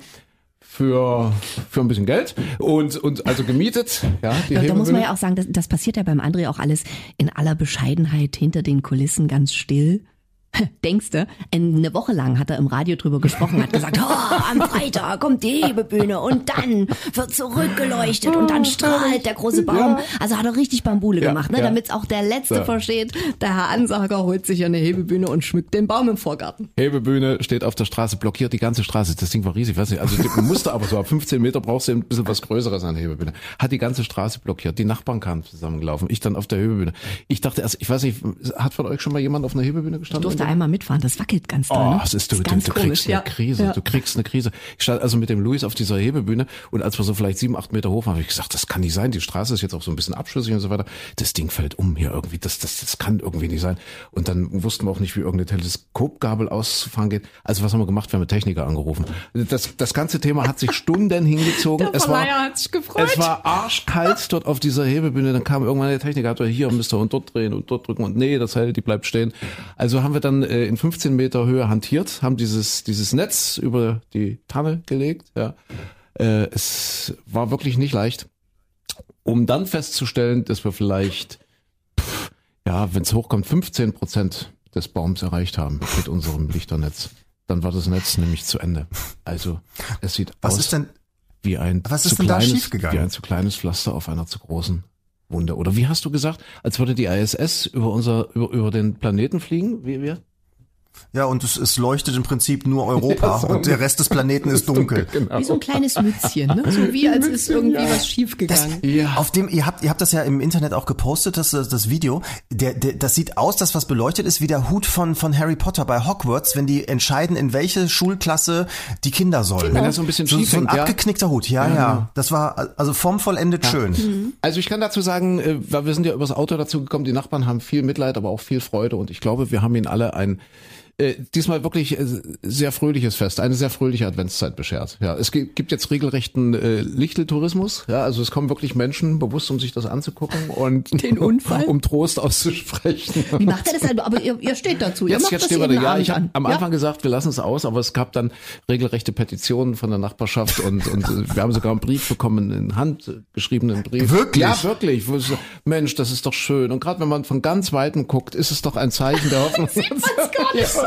für für ein bisschen Geld und und also gemietet. Ja, die Da, da muss man ja auch sagen, das, das passiert ja beim André auch alles in aller Bescheidenheit hinter den Kulissen ganz still. Denkste, eine Woche lang hat er im Radio drüber gesprochen, hat gesagt, oh, am Freitag kommt die Hebebühne und dann wird zurückgeleuchtet und dann strahlt der große Baum. Also hat er richtig Bambule Ja, gemacht, ne, ja. damit auch der Letzte So. versteht. Der Herr Ansager holt sich eine Hebebühne und schmückt den Baum im Vorgarten. Hebebühne steht auf der Straße, blockiert die ganze Straße. Das Ding war riesig, weiß nicht. Also du musste aber so ab 15 Meter brauchst du ein bisschen was Größeres an der Hebebühne. Hat die ganze Straße blockiert. Die Nachbarn kamen zusammengelaufen. Ich dann auf der Hebebühne. Ich dachte erst, ich weiß nicht, hat von euch schon mal jemand auf einer Hebebühne gestanden? Durfte einmal mitfahren, das wackelt ganz doll. Oh, ne? es ist, du, du, ganz du komisch, kriegst eine ja. Krise, Ja. du kriegst eine Krise. Ich stand also mit dem Luis auf dieser Hebebühne und als wir so vielleicht sieben, acht Meter hoch waren, habe ich gesagt, das kann nicht sein. Die Straße ist jetzt auch so ein bisschen abschüssig und so weiter. Das Ding fällt um hier irgendwie. Das, das, das kann irgendwie nicht sein. Und dann wussten wir auch nicht, wie irgendeine Teleskopgabel ausfahren geht. Also was haben wir gemacht? Wir haben Techniker angerufen. Das, das ganze Thema hat sich Stunden hingezogen. Es war, es war arschkalt dort auf dieser Hebebühne. Dann kam irgendwann der Techniker, hat er hier müsst ihr und dort drehen und dort drücken und nee, das hält, die bleibt stehen. Also haben wir dann äh, in 15 Meter Höhe hantiert, haben dieses, dieses Netz über die Tanne gelegt. Ja. Äh, es war wirklich nicht leicht, um dann festzustellen, dass wir vielleicht, pff, ja, wenn es hochkommt, 15 Prozent des Baums erreicht haben mit unserem Lichternetz. Dann war das Netz nämlich zu Ende. Also es sieht Was aus ist denn, wie ein Was ist zu denn da kleines, schiefgegangen? wie ein zu kleines Pflaster auf einer zu großen Wunde. Oder wie hast du gesagt, als würde die ISS über unser über, über den Planeten fliegen? Wie wir? Ja, und es, es leuchtet im Prinzip nur Europa Ja, so und der Rest des Planeten ist dunkel. Genau. Wie so ein kleines Mützchen, ne? So wie als ist irgendwie was schiefgegangen. Ja. Auf dem, ihr habt, ihr habt das ja im Internet auch gepostet, das, das Video. Der, der, das sieht aus, dass was beleuchtet ist, wie der Hut von, von Harry Potter bei Hogwarts, wenn die entscheiden, in welche Schulklasse die Kinder sollen. Wenn er so ein bisschen so, schief so ein hängt, ja. abgeknickter Hut, ja, ja, Das war also formvollendet schön. Also ich kann dazu sagen, äh, weil wir sind ja übers Auto dazu gekommen, die Nachbarn haben viel Mitleid, aber auch viel Freude und ich glaube, wir haben ihnen alle ein äh, diesmal wirklich äh, sehr fröhliches Fest, eine sehr fröhliche Adventszeit beschert. Ja, es gi- gibt jetzt regelrechten äh, Lichteltourismus. Ja, also es kommen wirklich Menschen bewusst, um sich das anzugucken und Den Unfall? um Trost auszusprechen. Wie macht er das halt? Aber ihr, ihr steht dazu. ihr Jetzt, macht jetzt das stehen wir da. jeden Ja, ich habe am Ja? Anfang gesagt, wir lassen es aus, aber es gab dann regelrechte Petitionen von der Nachbarschaft und, und äh, wir haben sogar einen Brief bekommen, einen handgeschriebenen Brief. Wirklich? Ja, wirklich. Wo es so, Mensch, das ist doch schön. Und gerade wenn man von ganz Weitem guckt, ist es doch ein Zeichen der Hoffnung. Sieht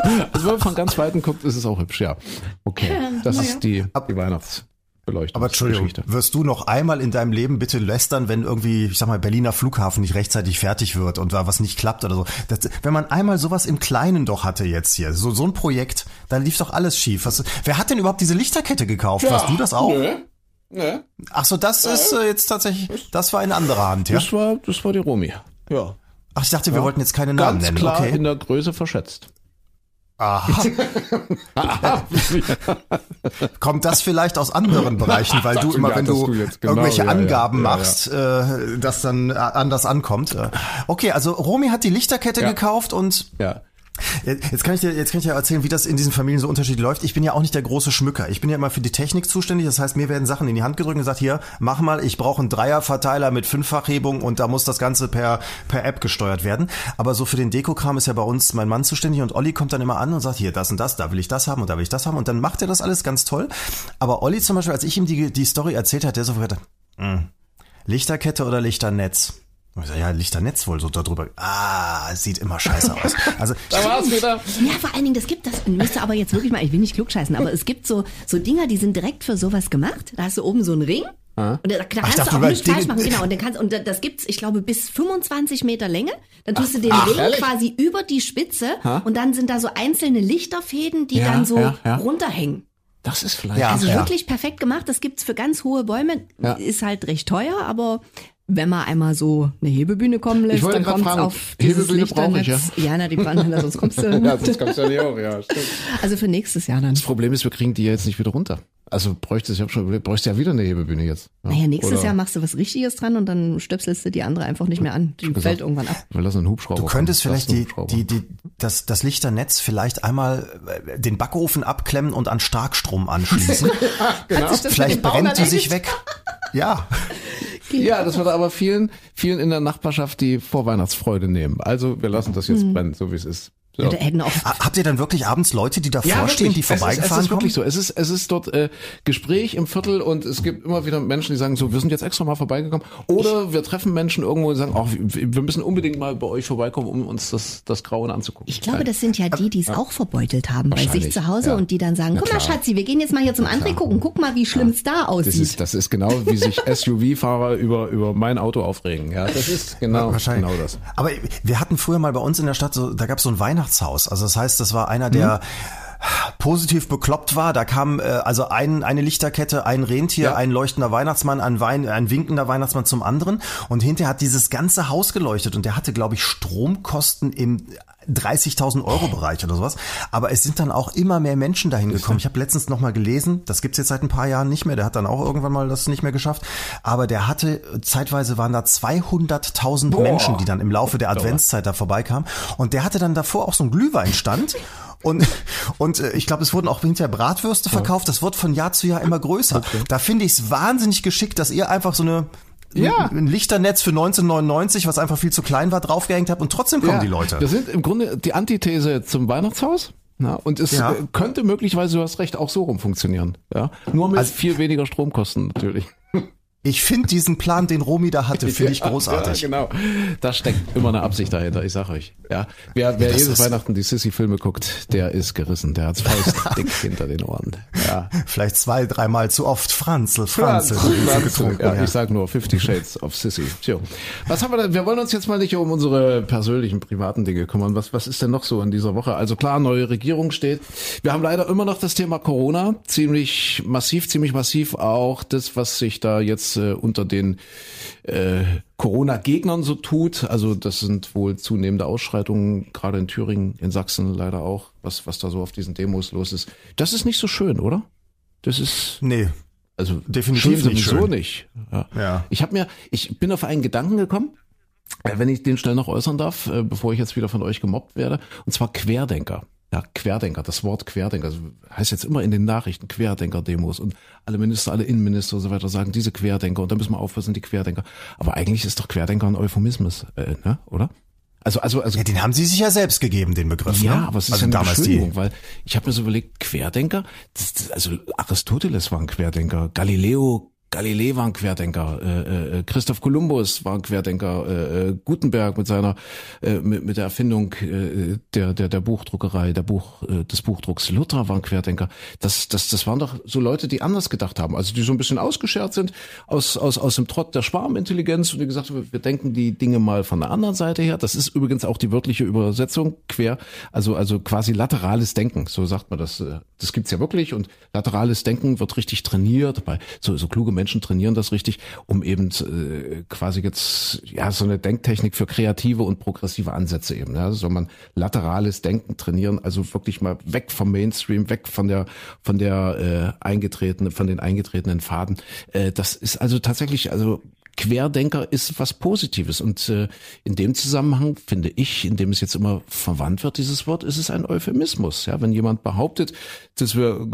Also wenn man von ganz Weitem guckt, ist es auch hübsch, ja. Okay, das ist die, die Weihnachtsbeleuchtung. Aber Entschuldigung, wirst du noch einmal in deinem Leben bitte lästern, wenn irgendwie, ich sag mal, Berliner Flughafen nicht rechtzeitig fertig wird und da was nicht klappt oder so. Das, wenn man einmal sowas im Kleinen doch hatte jetzt hier, so, so ein Projekt, dann lief doch alles schief. Was, wer hat denn überhaupt diese Lichterkette gekauft? Warst du das auch? Nö. Nö. Ach so, das ist äh, jetzt tatsächlich, das war in anderer Hand, ja? Das war, das war die Romi. Ja. Ach, ich dachte, wir wollten jetzt keine Namen Ganz nennen. klar okay. in der Größe verschätzt. Aha. Kommt das vielleicht aus anderen Bereichen, weil du immer, wenn du, du genau, irgendwelche ja, Angaben ja, ja. machst, Äh, das dann anders ankommt. Äh, Okay, also Romy hat die Lichterkette gekauft und Ja. Jetzt kann ich dir, jetzt kann ich dir erzählen, wie das in diesen Familien so unterschiedlich läuft. Ich bin ja auch nicht der große Schmücker. Ich bin ja immer für die Technik zuständig. Das heißt, mir werden Sachen in die Hand gedrückt und gesagt, hier, mach mal, ich brauche einen Dreierverteiler mit Fünffachhebung und da muss das Ganze per, per App gesteuert werden. Aber so für den Dekokram ist ja bei uns mein Mann zuständig und Olli kommt dann immer an und sagt, hier, das und das, da will ich das haben und da will ich das haben. Und dann macht er das alles ganz toll. Aber Olli zum Beispiel, als ich ihm die, die Story erzählt hat, der so gesagt, hm, Lichterkette oder Lichternetz? Und ich sag, ja, Lichternetz wohl so darüber. Ah, es sieht immer scheiße aus. Also, Da war's wieder. Ja, vor allen Dingen, das gibt das, müsste aber jetzt wirklich mal, ich will nicht klugscheißen, aber es gibt so, so Dinger, die sind direkt für sowas gemacht. Da hast du oben so einen Ring. Und da, da kannst dachte, du auch nichts falsch machen, genau. Und dann kannst, und da- das gibt's, ich glaube, bis 25 Meter Länge. Dann tust du den ach, Ring ehrlich? quasi über die Spitze und dann sind da so einzelne Lichterfäden, die Ja, dann so ja, ja. runterhängen. Das ist vielleicht. Ja. Also wirklich perfekt gemacht. Das gibt's für ganz hohe Bäume. Ja. Ist halt recht teuer, aber wenn man einmal so eine Hebebühne kommen lässt, dann kommt's fragen, auf dieses Hebebühne brauche ich, Lichternetz. Ja, na, die brauchen sonst kommst du. Ja, sonst kommst du ja nicht hoch, ja, stimmt. Also für nächstes Jahr dann. Das Problem ist, wir kriegen die jetzt nicht wieder runter. Also bräuchte ich habe schon überlegt, bräuchte ja wieder eine Hebebühne jetzt. Ja. Naja, nächstes Oder Jahr machst du was Richtiges dran und dann stöpselst du die andere einfach nicht mehr an. Die gesagt, fällt irgendwann ab. Wir lassen einen Hubschrauber. Du könntest kommen. vielleicht die, die, die, das, das Lichternetz vielleicht einmal äh, den Backofen abklemmen und an Starkstrom anschließen. genau. Vielleicht brennt die sich weg. Ja. Ja, das wird aber vielen, vielen in der Nachbarschaft die Vorweihnachtsfreude nehmen. Also wir lassen das jetzt brennen, so wie es ist. So. Ja, da hätten auch Ha- Habt ihr dann wirklich abends Leute, die davor Ja, stehen, die. Es ist, es vorbeigefahren ist wirklich kommen? so. Es ist, es ist dort äh, Gespräch im Viertel und es gibt immer wieder Menschen, die sagen so, wir sind jetzt extra mal vorbeigekommen. Oder wir treffen Menschen irgendwo und sagen, ach, wir müssen unbedingt mal bei euch vorbeikommen, um uns das, das Grauen anzugucken. ich glaube, das sind ja die, die es auch verbeutelt haben bei sich zu Hause ja. und die dann sagen, guck mal. Schatzi, wir gehen jetzt mal hier zum André gucken, guck mal, wie schlimm es da das aussieht. ist, das ist genau, wie sich SUV-Fahrer über, über mein Auto aufregen. Ja, das ist genau, Wahrscheinlich. genau das. Aber wir hatten früher mal bei uns in der Stadt so, da gab es so ein Weihnachtshaus. Also das heißt, das war einer, der Mhm. Positiv bekloppt war. Da kam äh, also ein, eine Lichterkette, ein Rentier, Ja. ein leuchtender Weihnachtsmann, ein, Wein, ein winkender Weihnachtsmann zum anderen. Und hinterher hat dieses ganze Haus geleuchtet und der hatte, glaube ich, Stromkosten im 30.000 Euro Bereich oder sowas. Aber es sind dann auch immer mehr Menschen dahin gekommen. Ich habe letztens noch mal gelesen, das gibt's jetzt seit ein paar Jahren nicht mehr. Der hat dann auch irgendwann mal das nicht mehr geschafft. Aber der hatte, zeitweise waren da 200.000 Menschen, die dann im Laufe der Adventszeit da vorbeikamen. Und der hatte dann davor auch so einen Glühweinstand. Und, und äh, ich glaube, es wurden auch hinterher Bratwürste verkauft. Das wird von Jahr zu Jahr immer größer. Da finde ich es wahnsinnig geschickt, dass ihr einfach so eine Ja. ein Lichternetz für 1999, was einfach viel zu klein war, draufgehängt habt und trotzdem kommen ja, die Leute. Das sind im Grunde die Antithese zum Weihnachtshaus. Ja, und es Ja. äh, könnte möglicherweise, du hast recht, auch so rum funktionieren. Ja, nur mit Also- viel weniger Stromkosten natürlich. Ich finde diesen Plan, den Romy da hatte, finde ich großartig. Ja, genau. Da steckt immer eine Absicht dahinter, ich sag euch. Ja, wer, wer das jedes Weihnachten die Sissy-Filme guckt, der ist gerissen. Der hat's faustdick hinter den Ohren. Ja. Vielleicht zwei, dreimal zu oft. Franzl, Franzl. Franz, getrunken, ja, ja. Ich sag nur Fifty Shades of Sissy. Tja. Was haben wir denn? Wir wollen uns jetzt mal nicht um unsere persönlichen, privaten Dinge kümmern. Was, was ist denn noch so in dieser Woche? Also klar, neue Regierung steht. Wir haben leider immer noch das Thema Corona. Ziemlich massiv, ziemlich massiv auch das, was sich da jetzt äh, unter den äh, Corona-Gegnern so tut. Also das sind wohl zunehmende Ausschreitungen, gerade in Thüringen, in Sachsen leider auch, was, was da so auf diesen Demos los ist. Das ist nicht so schön, oder? Das ist Nee, also Definitiv schön nicht sowieso schön. nicht. Ja. Ja. Ich habe mir, ich bin auf einen Gedanken gekommen, äh, wenn ich den schnell noch äußern darf, äh, bevor ich jetzt wieder von euch gemobbt werde, und zwar Querdenker. Ja, Querdenker, das Wort Querdenker, das heißt jetzt immer in den Nachrichten Querdenker-Demos und alle Minister, alle Innenminister und so weiter sagen, diese Querdenker und da müssen wir aufpassen, die Querdenker. Aber eigentlich ist doch Querdenker ein Euphemismus, äh, ne, oder? Also, also, also ja, den haben sie sich ja selbst gegeben, den Begriff. ja, ne? aber es ist also ja eine damals die. Beschönigung, weil ich habe mir so überlegt, Querdenker, das, das, also Aristoteles war ein Querdenker, Galileo Galilei war ein Querdenker, äh, äh, Christoph Kolumbus war ein Querdenker, äh, äh, Gutenberg mit seiner äh, mit, mit der Erfindung äh, der der der Buchdruckerei, der Buch äh, des Buchdrucks, Luther war ein Querdenker. Das das das waren doch so Leute, die anders gedacht haben, also die so ein bisschen ausgeschert sind aus aus aus dem Trott der Schwarmintelligenz und die gesagt haben, wir denken die Dinge mal von der anderen Seite her. Das ist übrigens auch die wörtliche Übersetzung quer, also also quasi laterales Denken, so sagt man das. Äh, das gibt's ja wirklich und laterales Denken wird richtig trainiert bei so so kluge Menschen trainieren das richtig, um eben äh, quasi jetzt ja so eine Denktechnik für kreative und progressive Ansätze eben. Ja, soll man laterales Denken trainieren, also wirklich mal weg vom Mainstream, weg von der von der äh, eingetretenen, von den eingetretenen Faden. Äh, das ist also tatsächlich also Querdenker ist was Positives. Und äh, in dem Zusammenhang finde ich, in dem es jetzt immer verwandt wird, dieses Wort, ist es ein Euphemismus. Ja, wenn jemand behauptet, dass wir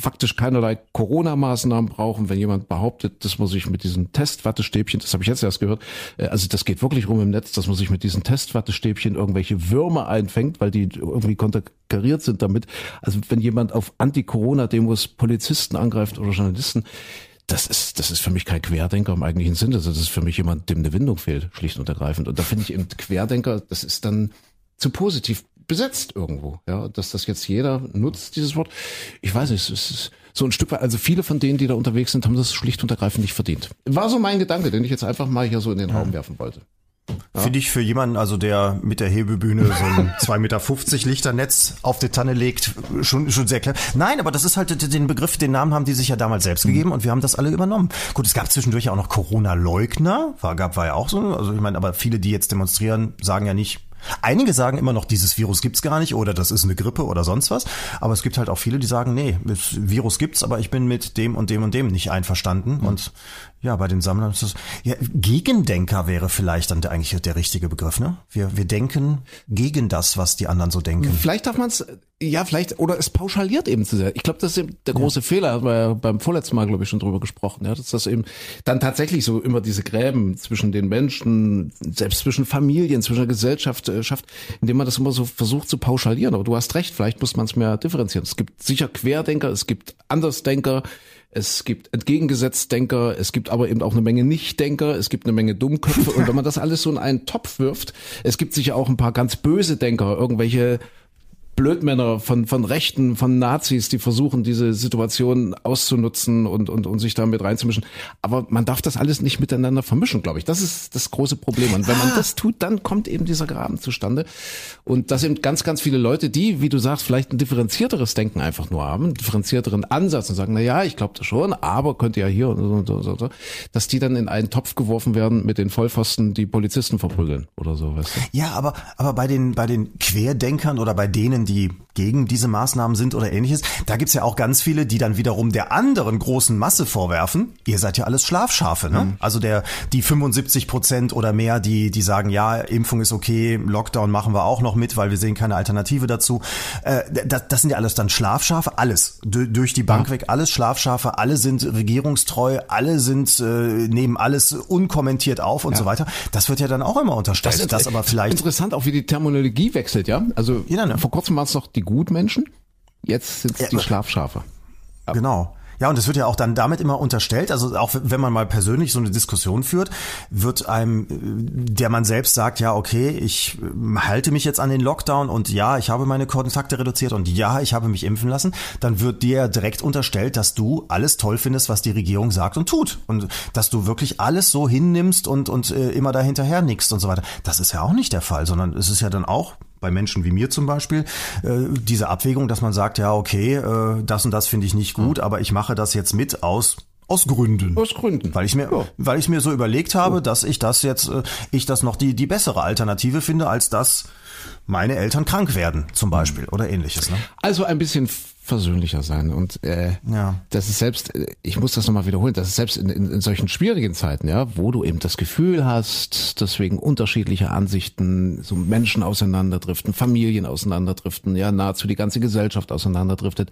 faktisch keinerlei Corona-Maßnahmen brauchen, wenn jemand behauptet, dass man sich mit diesen Testwattestäbchen, das habe ich jetzt erst gehört, äh, also das geht wirklich rum im Netz, dass man sich mit diesen Testwattestäbchen irgendwelche Würmer einfängt, weil die irgendwie konterkariert sind damit. Also wenn jemand auf Anti-Corona-Demos Polizisten angreift oder Journalisten, das ist, das ist für mich kein Querdenker im eigentlichen Sinne. Das ist für mich jemand, dem eine Windung fehlt, schlicht und ergreifend. Und da finde ich eben Querdenker, das ist dann zu positiv besetzt irgendwo. Ja, dass das jetzt jeder nutzt, dieses Wort. Ich weiß nicht, es ist so ein Stück weit, also viele von denen, die da unterwegs sind, haben das schlicht und ergreifend nicht verdient. War so mein Gedanke, den ich jetzt einfach mal hier so in den Raum werfen wollte. Ja. Finde ich für jemanden, also der mit der Hebebühne so ein 2,50 Meter Lichternetz auf die Tanne legt, schon, schon sehr klar. Nein, aber das ist halt den Begriff, den Namen haben die sich ja damals selbst mhm. gegeben und wir haben das alle übernommen. Gut, es gab zwischendurch auch noch Corona-Leugner, war, gab, war ja auch so. Also ich meine, aber viele, die jetzt demonstrieren, sagen ja nicht, Einige sagen immer noch, dieses Virus gibt's gar nicht oder das ist eine Grippe oder sonst was. Aber es gibt halt auch viele, die sagen, nee, das Virus gibt's, aber ich bin mit dem und dem und dem nicht einverstanden. Mhm. Und ja, bei den Sammlern ist das, ja, Gegendenker wäre vielleicht dann der, eigentlich der richtige Begriff, ne? Wir, wir denken gegen das, was die anderen so denken. Vielleicht darf man es, ja, vielleicht, oder es pauschaliert eben zu sehr. Ich glaube, das ist eben der große ja. Fehler, haben wir ja beim vorletzten Mal, glaube ich, schon drüber gesprochen, ja, dass das eben dann tatsächlich so immer diese Gräben zwischen den Menschen, selbst zwischen Familien, zwischen der Gesellschaft äh, schafft, indem man das immer so versucht zu pauschalieren. Aber du hast recht, vielleicht muss man es mehr differenzieren. Es gibt sicher Querdenker, es gibt Andersdenker, es gibt Entgegengesetztdenker, es gibt aber eben auch eine Menge Nichtdenker, es gibt eine Menge Dummköpfe. Und wenn man das alles so in einen Topf wirft, es gibt sicher auch ein paar ganz böse Denker, irgendwelche Blödmänner von, von Rechten, von Nazis, die versuchen, diese Situation auszunutzen und, und, und sich damit reinzumischen. Aber man darf das alles nicht miteinander vermischen, glaube ich. Das ist das große Problem. Und wenn man ah. das tut, dann kommt eben dieser Graben zustande. Und das sind ganz, ganz viele Leute, die, wie du sagst, vielleicht ein differenzierteres Denken einfach nur haben, einen differenzierteren Ansatz und sagen, na ja, ich glaube das schon, aber könnte ja hier und so, und so, so, dass die dann in einen Topf geworfen werden mit den Vollpfosten, die Polizisten verprügeln oder so, weißt du? Ja, aber, aber bei den, bei den Querdenkern oder bei denen, die gegen diese Maßnahmen sind oder ähnliches. Da gibt's ja auch ganz viele, die dann wiederum der anderen großen Masse vorwerfen, ihr seid ja alles Schlafschafe. Ne? Mhm. Also der die 75 Prozent oder mehr, die, die sagen, ja, Impfung ist okay, Lockdown machen wir auch noch mit, weil wir sehen keine Alternative dazu. Äh, das, das sind ja alles dann Schlafschafe, alles. D durch die Bank ja. weg, alles Schlafschafe, alle sind regierungstreu, alle sind, äh, nehmen alles unkommentiert auf und ja. so weiter. Das wird ja dann auch immer unterstellt. Das ist das aber vielleicht interessant, auch wie die Terminologie wechselt, ja. Also ja, ne? vor kurzem war es noch die Gutmenschen, jetzt sind es die Schlafschafe. Genau. Ja, und es wird ja auch dann damit immer unterstellt, also auch wenn man mal persönlich so eine Diskussion führt, wird einem, der man selbst sagt, ja, okay, ich halte mich jetzt an den Lockdown und ja, ich habe meine Kontakte reduziert und ja, ich habe mich impfen lassen, dann wird dir direkt unterstellt, dass du alles toll findest, was die Regierung sagt und tut und dass du wirklich alles so hinnimmst und, und äh, immer dahinterher nickst und so weiter. Das ist ja auch nicht der Fall, sondern es ist ja dann auch bei Menschen wie mir zum Beispiel, äh, diese Abwägung, dass man sagt, ja, okay, äh, das und das finde ich nicht gut, mhm. aber ich mache das jetzt mit aus aus Gründen. Aus Gründen. Weil ich mir, ja. weil ich mir so überlegt habe, ja. dass ich das jetzt, äh, ich das noch die, die bessere Alternative finde, als dass meine Eltern krank werden, zum Beispiel, oder ähnliches. Ne? Also ein bisschen versöhnlicher sein. Und äh, ja. das ist selbst, ich muss das nochmal wiederholen, das ist selbst in, in, in solchen schwierigen Zeiten, ja, wo du eben das Gefühl hast, dass wegen unterschiedlicher Ansichten so Menschen auseinanderdriften, Familien auseinanderdriften, ja, nahezu die ganze Gesellschaft auseinanderdriftet,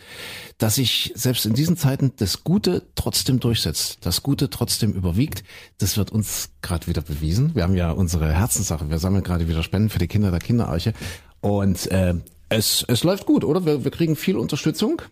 dass sich selbst in diesen Zeiten das Gute trotzdem durchsetzt, das Gute trotzdem überwiegt. Das wird uns gerade wieder bewiesen. Wir haben ja unsere Herzenssache, wir sammeln gerade wieder Spenden für die Kinder der Kinderarche. Und äh, es, es läuft gut, oder? Wir, wir kriegen viel Unterstützung.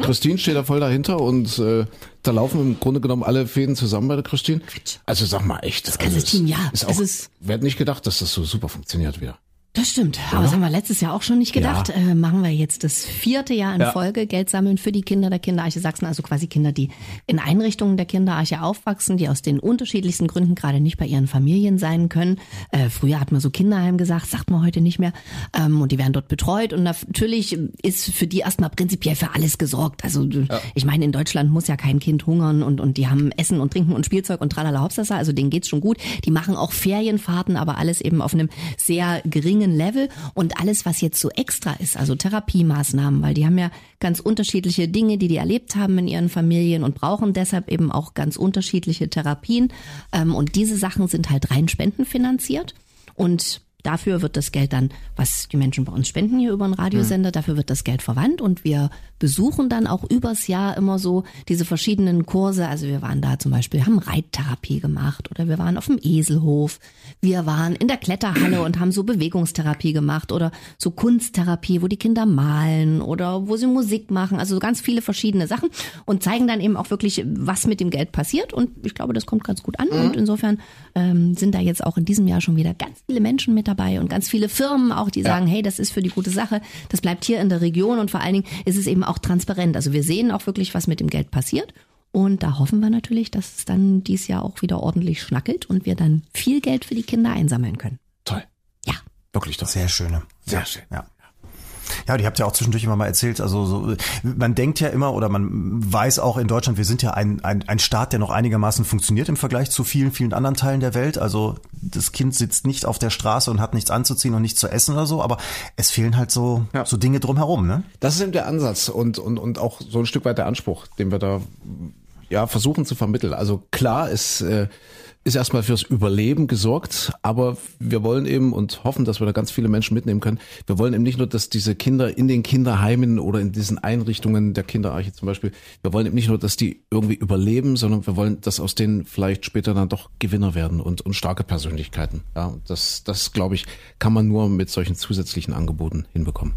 Christine steht da voll dahinter und äh, da laufen im Grunde genommen alle Fäden zusammen bei der Christine. Also sag mal echt. Das ganze Team, ja. Ist auch, ist- wer hätte nicht gedacht, dass das so super funktioniert wieder. Das stimmt. Aber das haben wir letztes Jahr auch schon nicht gedacht. Ja. Äh, machen wir jetzt das vierte Jahr in Ja. Folge Geld sammeln für die Kinder der Kinderarche Sachsen. Also quasi Kinder, die in Einrichtungen der Kinderarche aufwachsen, die aus den unterschiedlichsten Gründen gerade nicht bei ihren Familien sein können. Äh, früher hat man so Kinderheim gesagt, sagt man heute nicht mehr. Ähm, und die werden dort betreut. Und natürlich ist für die erstmal prinzipiell für alles gesorgt. Also ich meine, in Deutschland muss ja kein Kind hungern und, und die haben Essen und Trinken und Spielzeug und tralala Hauptsache. Also denen geht's schon gut. Die machen auch Ferienfahrten, aber alles eben auf einem sehr geringen Level. Und alles, was jetzt so extra ist, also Therapiemaßnahmen, weil die haben ja ganz unterschiedliche Dinge, die die erlebt haben in ihren Familien und brauchen deshalb eben auch ganz unterschiedliche Therapien. Ähm, Und diese Sachen sind halt rein spendenfinanziert. Und Dafür wird das Geld dann, was die Menschen bei uns spenden hier über einen Radiosender, dafür wird das Geld verwandt und wir besuchen dann auch übers Jahr immer so diese verschiedenen Kurse. Also wir waren da zum Beispiel, haben Reittherapie gemacht oder wir waren auf dem Eselhof, wir waren in der Kletterhalle und haben so Bewegungstherapie gemacht oder so Kunsttherapie, wo die Kinder malen oder wo sie Musik machen. Also so ganz viele verschiedene Sachen und zeigen dann eben auch wirklich, was mit dem Geld passiert. Und ich glaube, das kommt ganz gut an. Und insofern ähm, sind da jetzt auch in diesem Jahr schon wieder ganz viele Menschen mit dabei und ganz viele Firmen auch, die sagen, hey, das ist für die gute Sache, das bleibt hier in der Region und vor allen Dingen ist es eben auch transparent. Also wir sehen auch wirklich, was mit dem Geld passiert. Und da hoffen wir natürlich, dass es dann dieses Jahr auch wieder ordentlich schnackelt und wir dann viel Geld für die Kinder einsammeln können. Toll. Ja. Wirklich toll. Sehr schöne. Sehr schön. Ja. Ja, die habt ja auch zwischendurch immer mal erzählt, also so, man denkt ja immer oder man weiß auch in Deutschland, wir sind ja ein, ein, ein Staat, der noch einigermaßen funktioniert im Vergleich zu vielen, vielen anderen Teilen der Welt. Also das Kind sitzt nicht auf der Straße und hat nichts anzuziehen und nichts zu essen oder so, aber es fehlen halt so, Ja. so Dinge drumherum, ne? Das ist eben der Ansatz und, und, und auch so ein Stück weit der Anspruch, den wir da ja versuchen zu vermitteln. Also klar, es äh, ist erstmal fürs Überleben gesorgt, aber wir wollen eben und hoffen, dass wir da ganz viele Menschen mitnehmen können. Wir wollen eben nicht nur, dass diese Kinder in den Kinderheimen oder in diesen Einrichtungen der Kinderarche zum Beispiel, wir wollen eben nicht nur, dass die irgendwie überleben, sondern wir wollen, dass aus denen vielleicht später dann doch Gewinner werden und, und starke Persönlichkeiten. Ja, das, das glaube ich, kann man nur mit solchen zusätzlichen Angeboten hinbekommen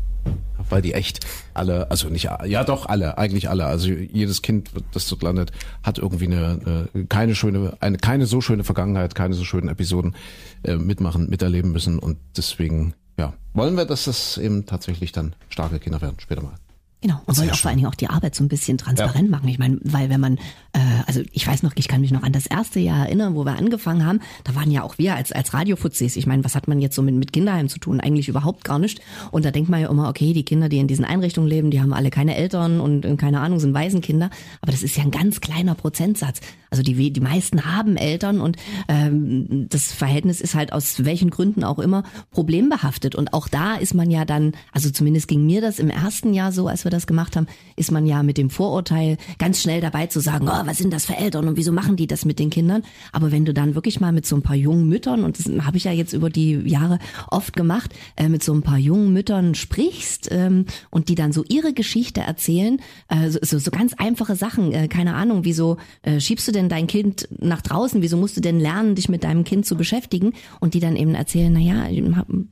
weil die echt alle, also nicht, ja doch alle, eigentlich alle, also jedes Kind, das dort landet, hat irgendwie eine, eine keine schöne, eine keine so schöne Vergangenheit, keine so schönen Episoden äh, mitmachen, miterleben müssen. Und deswegen, ja, wollen wir, dass das eben tatsächlich dann starke Kinder werden, später mal. Genau. Und wollen auch vor allen Dingen auch die Arbeit so ein bisschen transparent machen. Ich meine, weil wenn man, äh, also ich weiß noch, ich kann mich noch an das erste Jahr erinnern, wo wir angefangen haben, da waren ja auch wir als, als Radiofuzis, ich meine, was hat man jetzt so mit, mit Kinderheim zu tun? Eigentlich überhaupt gar nicht. Und da denkt man ja immer, okay, die Kinder, die in diesen Einrichtungen leben, die haben alle keine Eltern und, und keine Ahnung, sind Waisenkinder. Aber das ist ja ein ganz kleiner Prozentsatz. Also die, die meisten haben Eltern und ähm, das Verhältnis ist halt aus welchen Gründen auch immer problembehaftet. Und auch da ist man ja dann, also zumindest ging mir das im ersten Jahr so, als wir das gemacht haben, ist man ja mit dem Vorurteil ganz schnell dabei zu sagen, oh, was sind das für Eltern und wieso machen die das mit den Kindern? Aber wenn du dann wirklich mal mit so ein paar jungen Müttern, und das habe ich ja jetzt über die Jahre oft gemacht, äh, mit so ein paar jungen Müttern sprichst ähm, und die dann so ihre Geschichte erzählen, äh, so, so, ganz einfache Sachen, äh, keine Ahnung, wieso äh, schiebst du denn dein Kind nach draußen, wieso musst du denn lernen, dich mit deinem Kind zu beschäftigen? Und die dann eben erzählen, na ja, ich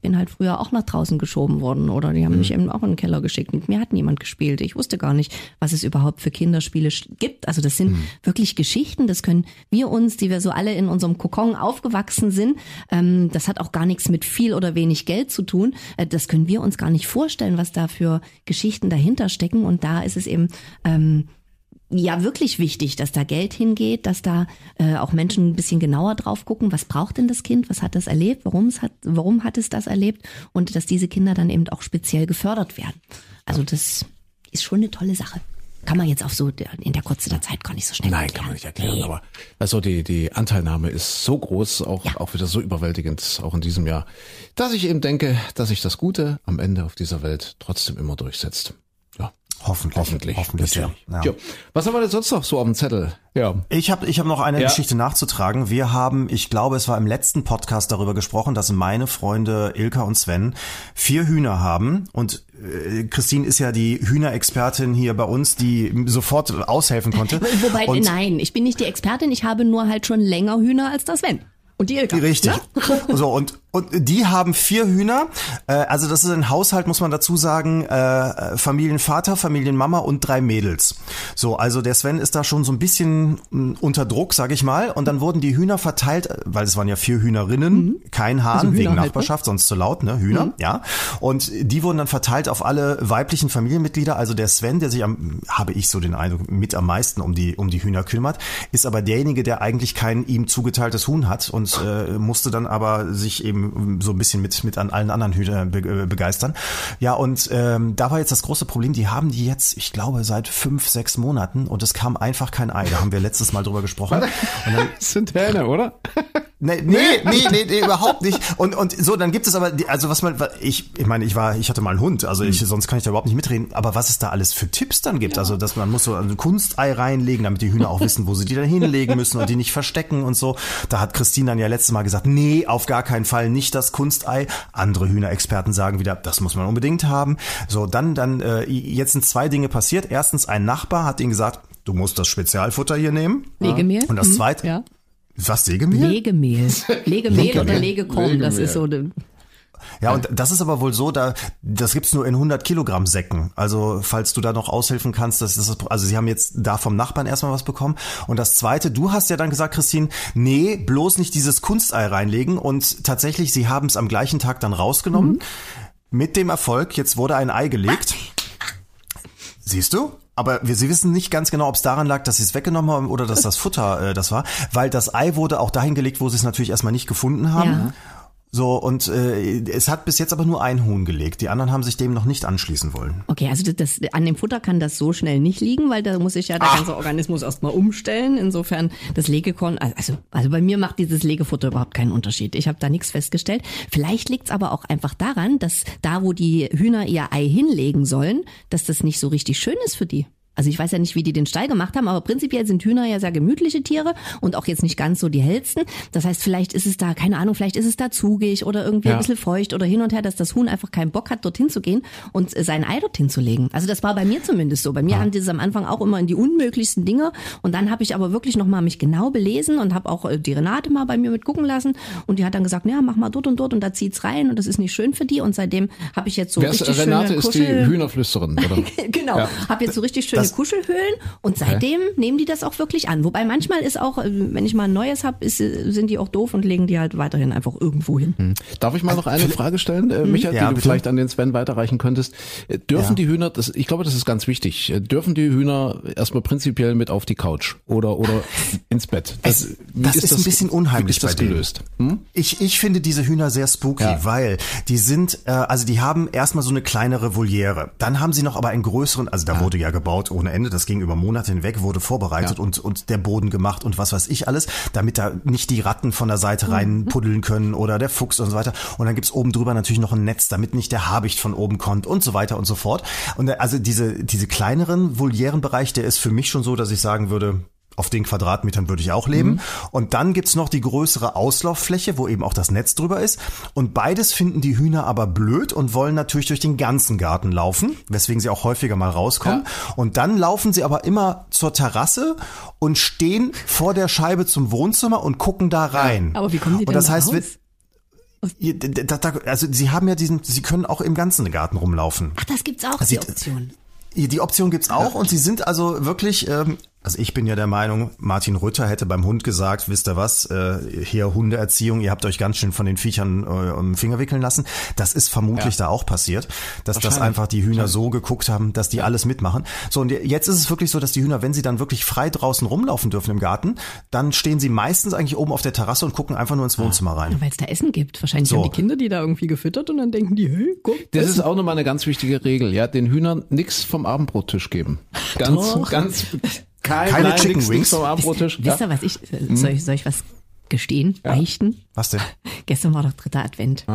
bin halt früher auch nach draußen geschoben worden oder die haben mich eben auch in den Keller geschickt, mit mir hat niemand gespielt, ich wusste gar nicht, was es überhaupt für Kinderspiele gibt, also das sind wirklich Geschichten, das können wir uns, die wir so alle in unserem Kokon aufgewachsen sind, ähm, das hat auch gar nichts mit viel oder wenig Geld zu tun, äh, das können wir uns gar nicht vorstellen, was da für Geschichten dahinter stecken. Und da ist es eben ähm, ja wirklich wichtig, dass da Geld hingeht, dass da äh, auch Menschen ein bisschen genauer drauf gucken, was braucht denn das Kind, was hat das erlebt, warum es hat, warum hat es das erlebt? Und dass diese Kinder dann eben auch speziell gefördert werden. Also das ist schon eine tolle Sache. Kann man jetzt auf so in der Kurze der Zeit gar nicht so schnell Nein, erklären. kann man nicht erklären, Nee. aber also die, die Anteilnahme ist so groß, auch, Ja. auch wieder so überwältigend, auch in diesem Jahr, dass ich eben denke, dass sich das Gute am Ende auf dieser Welt trotzdem immer durchsetzt. Hoffentlich. Hoffentlich. Hoffentlich, ja. ja. Ja. Was haben wir denn sonst noch so auf dem Zettel? Ja. Ich habe ich hab noch eine Ja. Geschichte nachzutragen. Wir haben, ich glaube, es war im letzten Podcast darüber gesprochen, dass meine Freunde Ilka und Sven vier Hühner haben. Und äh, Christine ist ja die Hühnerexpertin hier bei uns, die sofort aushelfen konnte. Wobei, und, nein, ich bin nicht die Expertin, ich habe nur halt schon länger Hühner als das Sven. Und die Ilka. Richtig. Ne? So, und, und die haben vier Hühner. Äh, also das ist ein Haushalt, muss man dazu sagen, äh, Familienvater, Familienmama und drei Mädels. So, also der Sven ist da schon so ein bisschen mh, unter Druck, sag ich mal. Und dann wurden die Hühner verteilt, äh, weil es waren ja vier Hühnerinnen, kein Hahn, Also wegen halt, ne? Nachbarschaft, sonst zu laut, ne? Hühner, ja. Und die wurden dann verteilt auf alle weiblichen Familienmitglieder. Also der Sven, der sich am, habe ich so den Eindruck, mit am meisten um die, um die Hühner kümmert, ist aber derjenige, der eigentlich kein ihm zugeteiltes Huhn hat und äh, musste dann aber sich eben so ein bisschen mit, mit an allen anderen Hühnern be äh, begeistern. Ja, und ähm, da war jetzt das große Problem, die haben die jetzt, ich glaube, seit fünf, sechs Monaten und es kam einfach kein Ei. Da haben wir letztes Mal drüber gesprochen. Und dann, Das sind Hähne, oder? Nee, nee, nee, nee, nee, überhaupt nicht. Und, und so, dann gibt es aber, die- also was man, ich, ich meine, ich war, ich hatte mal einen Hund, also ich, sonst kann ich da überhaupt nicht mitreden, aber was es da alles für Tipps dann gibt, also dass man muss so ein Kunstei reinlegen, damit die Hühner auch wissen, wo sie die dann hinlegen müssen und die nicht verstecken und so. Da hat Christine dann ja letztes Mal gesagt, nee, auf gar keinen Fall nicht das Kunstei. Andere Hühnerexperten sagen wieder, das muss man unbedingt haben. So, dann, dann, äh, jetzt sind zwei Dinge passiert. Erstens, ein Nachbar hat ihnen gesagt, du musst das Spezialfutter hier nehmen. Legemehl. Und das Hm, zweite, Ja. was, Sägemehl? Legemehl. Legemehl oder Legekorn, das ist so. de- Ja, und das ist aber wohl so, da das gibt's nur in 100 Kilogramm Säcken. Also falls du da noch aushelfen kannst, das ist das, also sie haben jetzt da vom Nachbarn erstmal was bekommen. Und das Zweite, du hast ja dann gesagt, Christine, nee, bloß nicht dieses Kunstei reinlegen. Und tatsächlich, sie haben es am gleichen Tag dann rausgenommen. Mit dem Erfolg, jetzt wurde ein Ei gelegt. Siehst du? Aber wir, sie wissen nicht ganz genau, ob es daran lag, dass sie es weggenommen haben oder dass das Futter äh, das war, weil das Ei wurde auch dahin gelegt, wo sie es natürlich erstmal nicht gefunden haben. Ja. So, und äh, es hat bis jetzt aber nur ein Huhn gelegt. Die anderen haben sich dem noch nicht anschließen wollen. Okay, also das, das, an dem Futter kann das so schnell nicht liegen, weil da muss sich ja der ganze Organismus erstmal umstellen. Insofern das Legekorn, also, also bei mir macht dieses Legefutter überhaupt keinen Unterschied. Ich habe da nichts festgestellt. Vielleicht liegt's aber auch einfach daran, dass da, wo die Hühner ihr Ei hinlegen sollen, dass das nicht so richtig schön ist für die. Also ich weiß ja nicht, wie die den Stall gemacht haben, aber prinzipiell sind Hühner ja sehr gemütliche Tiere und auch jetzt nicht ganz so die hellsten. Das heißt, vielleicht ist es da, keine Ahnung, vielleicht ist es da zugig oder irgendwie Ja. ein bisschen feucht oder hin und her, dass das Huhn einfach keinen Bock hat, dorthin zu gehen und äh, sein Ei dorthin zu legen. Also das war bei mir zumindest so. Bei mir haben die es am Anfang auch immer in die unmöglichsten Dinge und dann habe ich aber wirklich nochmal mich genau belesen und habe auch äh, die Renate mal bei mir mit gucken lassen und die hat dann gesagt, ja, mach mal dort und dort und da zieht's rein und das ist nicht schön für die und seitdem habe ich jetzt so Wer ist, richtig Renate schöne ist die Hühnerflüsterin, oder? genau. Ja. Hab jetzt so richtig schöne Das- Kuschelhöhlen und seitdem nehmen die das auch wirklich an. Wobei manchmal ist auch, äh, wenn ich mal ein neues hab, ist, äh, sind die auch doof und legen die halt weiterhin einfach irgendwo hin. Darf ich mal noch eine Frage stellen, äh, Michael, Ja, die du bitte. vielleicht an den Sven weiterreichen könntest? Äh, Dürfen Ja. die Hühner, das, ich glaube, das ist ganz wichtig, dürfen die Hühner erstmal prinzipiell mit auf die Couch oder, oder ins Bett? Es- wie das ist ein bisschen unheimlich Wie ist das bei denen. gelöst? Hm? Ich, ich finde diese Hühner sehr spooky, Ja. weil die sind, äh, also die haben erstmal so eine kleinere Voliere. Dann haben sie noch aber einen größeren, also da wurde ja gebaut ohne Ende, das ging über Monate hinweg, wurde vorbereitet Ja. und, und der Boden gemacht und was weiß ich alles, damit da nicht die Ratten von der Seite rein puddeln können oder der Fuchs und so weiter. Und dann gibt's oben drüber natürlich noch ein Netz, damit nicht der Habicht von oben kommt und so weiter und so fort. Und äh, also diese, diese kleineren Volierenbereich, der ist für mich schon so, dass ich sagen würde, auf den Quadratmetern würde ich auch leben. Und dann gibt's noch die größere Auslauffläche, wo eben auch das Netz drüber ist. Und beides finden die Hühner aber blöd und wollen natürlich durch den ganzen Garten laufen, weswegen sie auch häufiger mal rauskommen. Und dann laufen sie aber immer zur Terrasse und stehen vor der Scheibe zum Wohnzimmer und gucken da rein. Aber wie kommen die denn und das da heißt, raus? also sie haben ja diesen, sie können auch im ganzen Garten rumlaufen. Ach, das gibt's auch, die Sieht- Option. Die Option gibt's auch und sie sind also wirklich, ähm, also ich bin ja der Meinung, Martin Rütter hätte beim Hund gesagt, wisst ihr was, äh, hier Hundeerziehung, ihr habt euch ganz schön von den Viechern äh, um den Finger wickeln lassen. Das ist vermutlich da auch passiert, dass das einfach die Hühner so geguckt haben, dass die alles mitmachen. So und jetzt ist es wirklich so, dass die Hühner, wenn sie dann wirklich frei draußen rumlaufen dürfen im Garten, dann stehen sie meistens eigentlich oben auf der Terrasse und gucken einfach nur ins Wohnzimmer rein. Weil es da Essen gibt. Wahrscheinlich So. haben die Kinder die da irgendwie gefüttert und dann denken die, hey, guck, Das Essen. ist auch nochmal eine ganz wichtige Regel, ja, den Hühnern nix vom Abendbrottisch geben. Ganz, Doch. ganz, kein, Keine nein, Chicken nix, Wings? nix vom Abendbrottisch. Wisst Ja. ihr, was ich, soll ich, soll ich was gestehen, beichten? Was denn? Gestern war doch dritter Advent.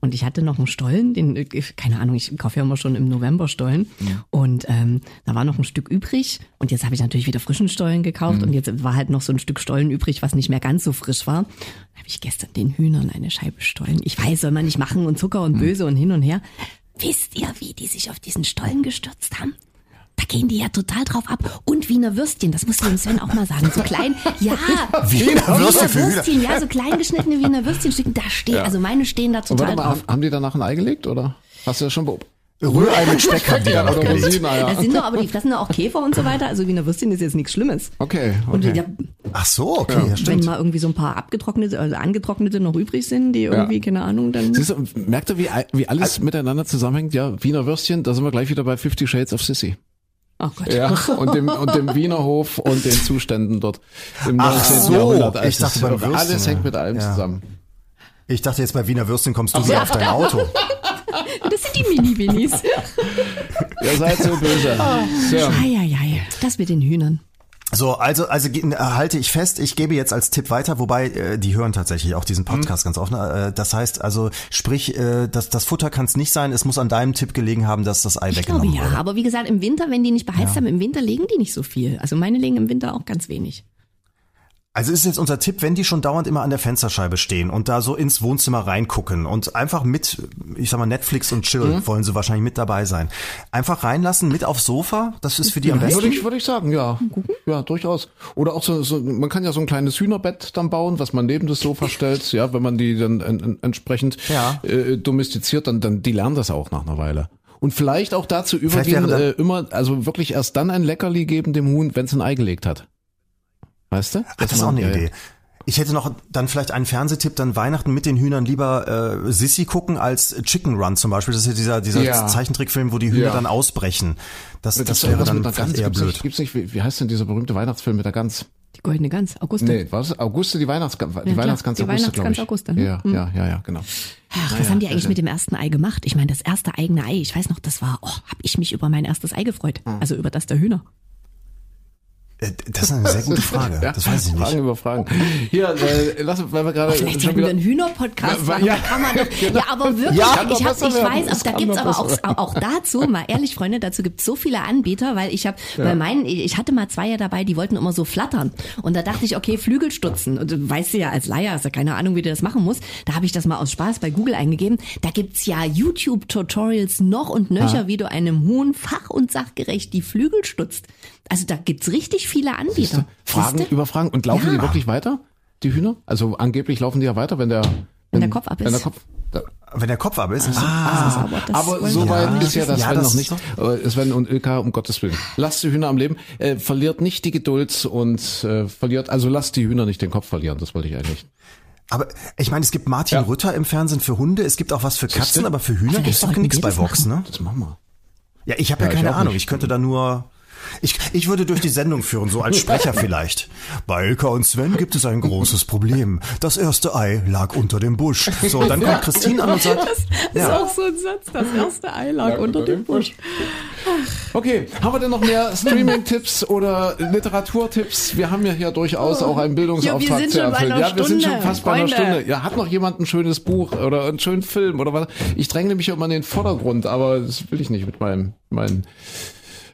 Und ich hatte noch einen Stollen, den, äh, keine Ahnung, ich kaufe ja immer schon im November Stollen. Und ähm, da war noch ein Stück übrig. Und jetzt habe ich natürlich wieder frischen Stollen gekauft. Und jetzt war halt noch so ein Stück Stollen übrig, was nicht mehr ganz so frisch war. Da habe ich gestern den Hühnern eine Scheibe Stollen. Ich weiß, soll man nicht machen und Zucker und böse und hin und her. Wisst ihr, wie die sich auf diesen Stollen gestürzt haben? Da gehen die ja total drauf ab. Und Wiener Würstchen, das musst du dem Sven auch mal sagen. So klein, ja. Wiener Würstchen Hühner. Würstchen, ja, so klein geschnittene Wiener Würstchenstücken. Da stehen, also meine stehen da total warte mal, drauf. haben die danach ein Ei gelegt oder? Hast du das schon beobachtet? Rührei mit Speck haben die da noch Oder gelegt. Rosinen-Eier? Das sind doch aber die fressen doch auch Käfer und so weiter. Also Wiener Würstchen ist jetzt nichts Schlimmes. Okay, Und okay. ja, Ach so, okay, ja, wenn stimmt. mal irgendwie so ein paar abgetrocknete, also angetrocknete noch übrig sind, die irgendwie, keine Ahnung, dann. Siehst du, merkt ihr, wie, wie alles miteinander zusammenhängt? Ja, Wiener Würstchen, da sind wir gleich wieder bei Fifty Shades of Sissy. Oh Gott. Ja, und dem, und dem Wiener Hof und den Zuständen dort im Ach 19. so, Jahrhundert. Also ich dachte beim Würstchen, alles hängt mit ja. allem Ja. zusammen. Ich dachte jetzt bei Wiener Würstchen kommst du wieder auf dein Auto. Das sind die Mini-Winnies. Ihr seid so böse. So. Eieiei, das mit den Hühnern. So, also, also äh, halte ich fest, ich gebe jetzt als Tipp weiter, wobei äh, die hören tatsächlich auch diesen Podcast ganz offen. Äh, das heißt also, sprich, äh, das, das Futter kann es nicht sein, es muss an deinem Tipp gelegen haben, dass das Ei Ich glaube weggenommen ja, wurde. aber wie gesagt, im Winter, wenn die nicht beheizt haben, im Winter legen die nicht so viel. Also meine legen im Winter auch ganz wenig. Also ist jetzt unser Tipp, wenn die schon dauernd immer an der Fensterscheibe stehen und da so ins Wohnzimmer reingucken und einfach mit, ich sag mal, Netflix und Chill Mhm. wollen sie wahrscheinlich mit dabei sein. Einfach reinlassen, mit aufs Sofa, das ist für die am Würde besten. ich, würde ich sagen, ja. Ja, durchaus. Oder auch so, so, man kann ja so ein kleines Hühnerbett dann bauen, was man neben das Sofa stellt, ja, wenn man die dann en, en, entsprechend Ja. äh, domestiziert, dann, dann die lernen das auch nach einer Weile. Und vielleicht auch dazu Vielleicht übergehen, äh, immer, also wirklich erst dann ein Leckerli geben dem Huhn, wenn es ein Ei gelegt hat. Weißt du? Ach, das ist auch eine ja, ja. Idee. Ich hätte noch dann vielleicht einen Fernsehtipp, dann Weihnachten mit den Hühnern lieber äh, Sissy gucken als Chicken Run zum Beispiel. Das ist ja dieser, dieser Ja. Zeichentrickfilm, wo die Hühner Ja. dann ausbrechen. Das, das, Das, wäre dann Gans, eher gibt's blöd. nicht, gibt's nicht, wie, wie heißt denn dieser berühmte Weihnachtsfilm mit der Gans? Die goldene Gans, Auguste. Nee, was? Auguste, die Weihnachtsgans, die klar, Weihnachtsgans die Auguste, glaube Weihnachtsgans ich. Auguste, ne? Ja, ja, ja, ja, genau. Ach, was haben die eigentlich mit dem ersten Ei gemacht? Ich meine, das erste eigene Ei, ich weiß noch, das war, oh, hab ich mich über mein erstes Ei gefreut. Also über das der Hühner. Äh, Das ist eine sehr gute Frage. Ja, Das weiß ich Fragen nicht. über Fragen. Hier, äh, lass, weil wir gerade Vielleicht schon sollten wir einen Hühner-Podcast Ja, machen. ja, kann man doch, ja, aber wirklich, Ja, ich, hab, ich weiß, Das auch, da gibt's aber auch, auch dazu, mal ehrlich, Freunde, dazu gibt's so viele Anbieter, weil ich habe bei meinen, ich hatte mal zwei ja dabei, die wollten immer so flattern. Und da dachte ich, okay, Flügelstutzen. Und du weißt ja als Laie, hast ja keine Ahnung, wie du das machen musst. Da habe ich das mal aus Spaß bei Google eingegeben. Da gibt's ja YouTube-Tutorials noch und nöcher, wie du einem Huhn fach- und sachgerecht die Flügel stutzt. Also da gibt's richtig viele Anbieter. Fragen Siehste? über Fragen. Und laufen Ja. die wirklich weiter, die Hühner? Also angeblich laufen die ja weiter, wenn der, wenn, der Kopf ab Wenn ist. der Kopf, da, Wenn der Kopf ab ist. ah, aber das aber wollen so wir weit nicht ist ja das Ja, Sven das noch nicht. Aber Sven und Ilka, um Gottes Willen. Lasst die Hühner am Leben, äh, verliert nicht die Geduld und äh, verliert, also lasst die Hühner nicht den Kopf verlieren, das wollte ich eigentlich. Aber ich meine, es gibt Martin Ja. Rütter im Fernsehen für Hunde, es gibt auch was für Katzen, aber für Hühner Vielleicht gibt's doch nichts bei Vox, ne? Das machen wir. Ja, ich habe ja, Ja, keine Ahnung. nicht. Ich könnte da nur. Ich, ich würde durch die Sendung führen, so als Sprecher vielleicht. Bei Ilka und Sven gibt es ein großes Problem. Das erste Ei lag unter dem Busch. So, und dann kommt Christine an und sagt, ja, auch so ein Satz, das erste Ei lag unter dem Busch. Okay, haben wir denn noch mehr Streaming-Tipps oder Literaturtipps? Wir haben ja hier durchaus auch einen Bildungsauftrag Ja, wir sind zu erfüllen. ja, wir sind schon fast bei einer Freunde. Stunde. Ja, hat noch jemand ein schönes Buch oder einen schönen Film oder was? Ich dränge mich immer in den Vordergrund, aber das will ich nicht mit meinem, meinem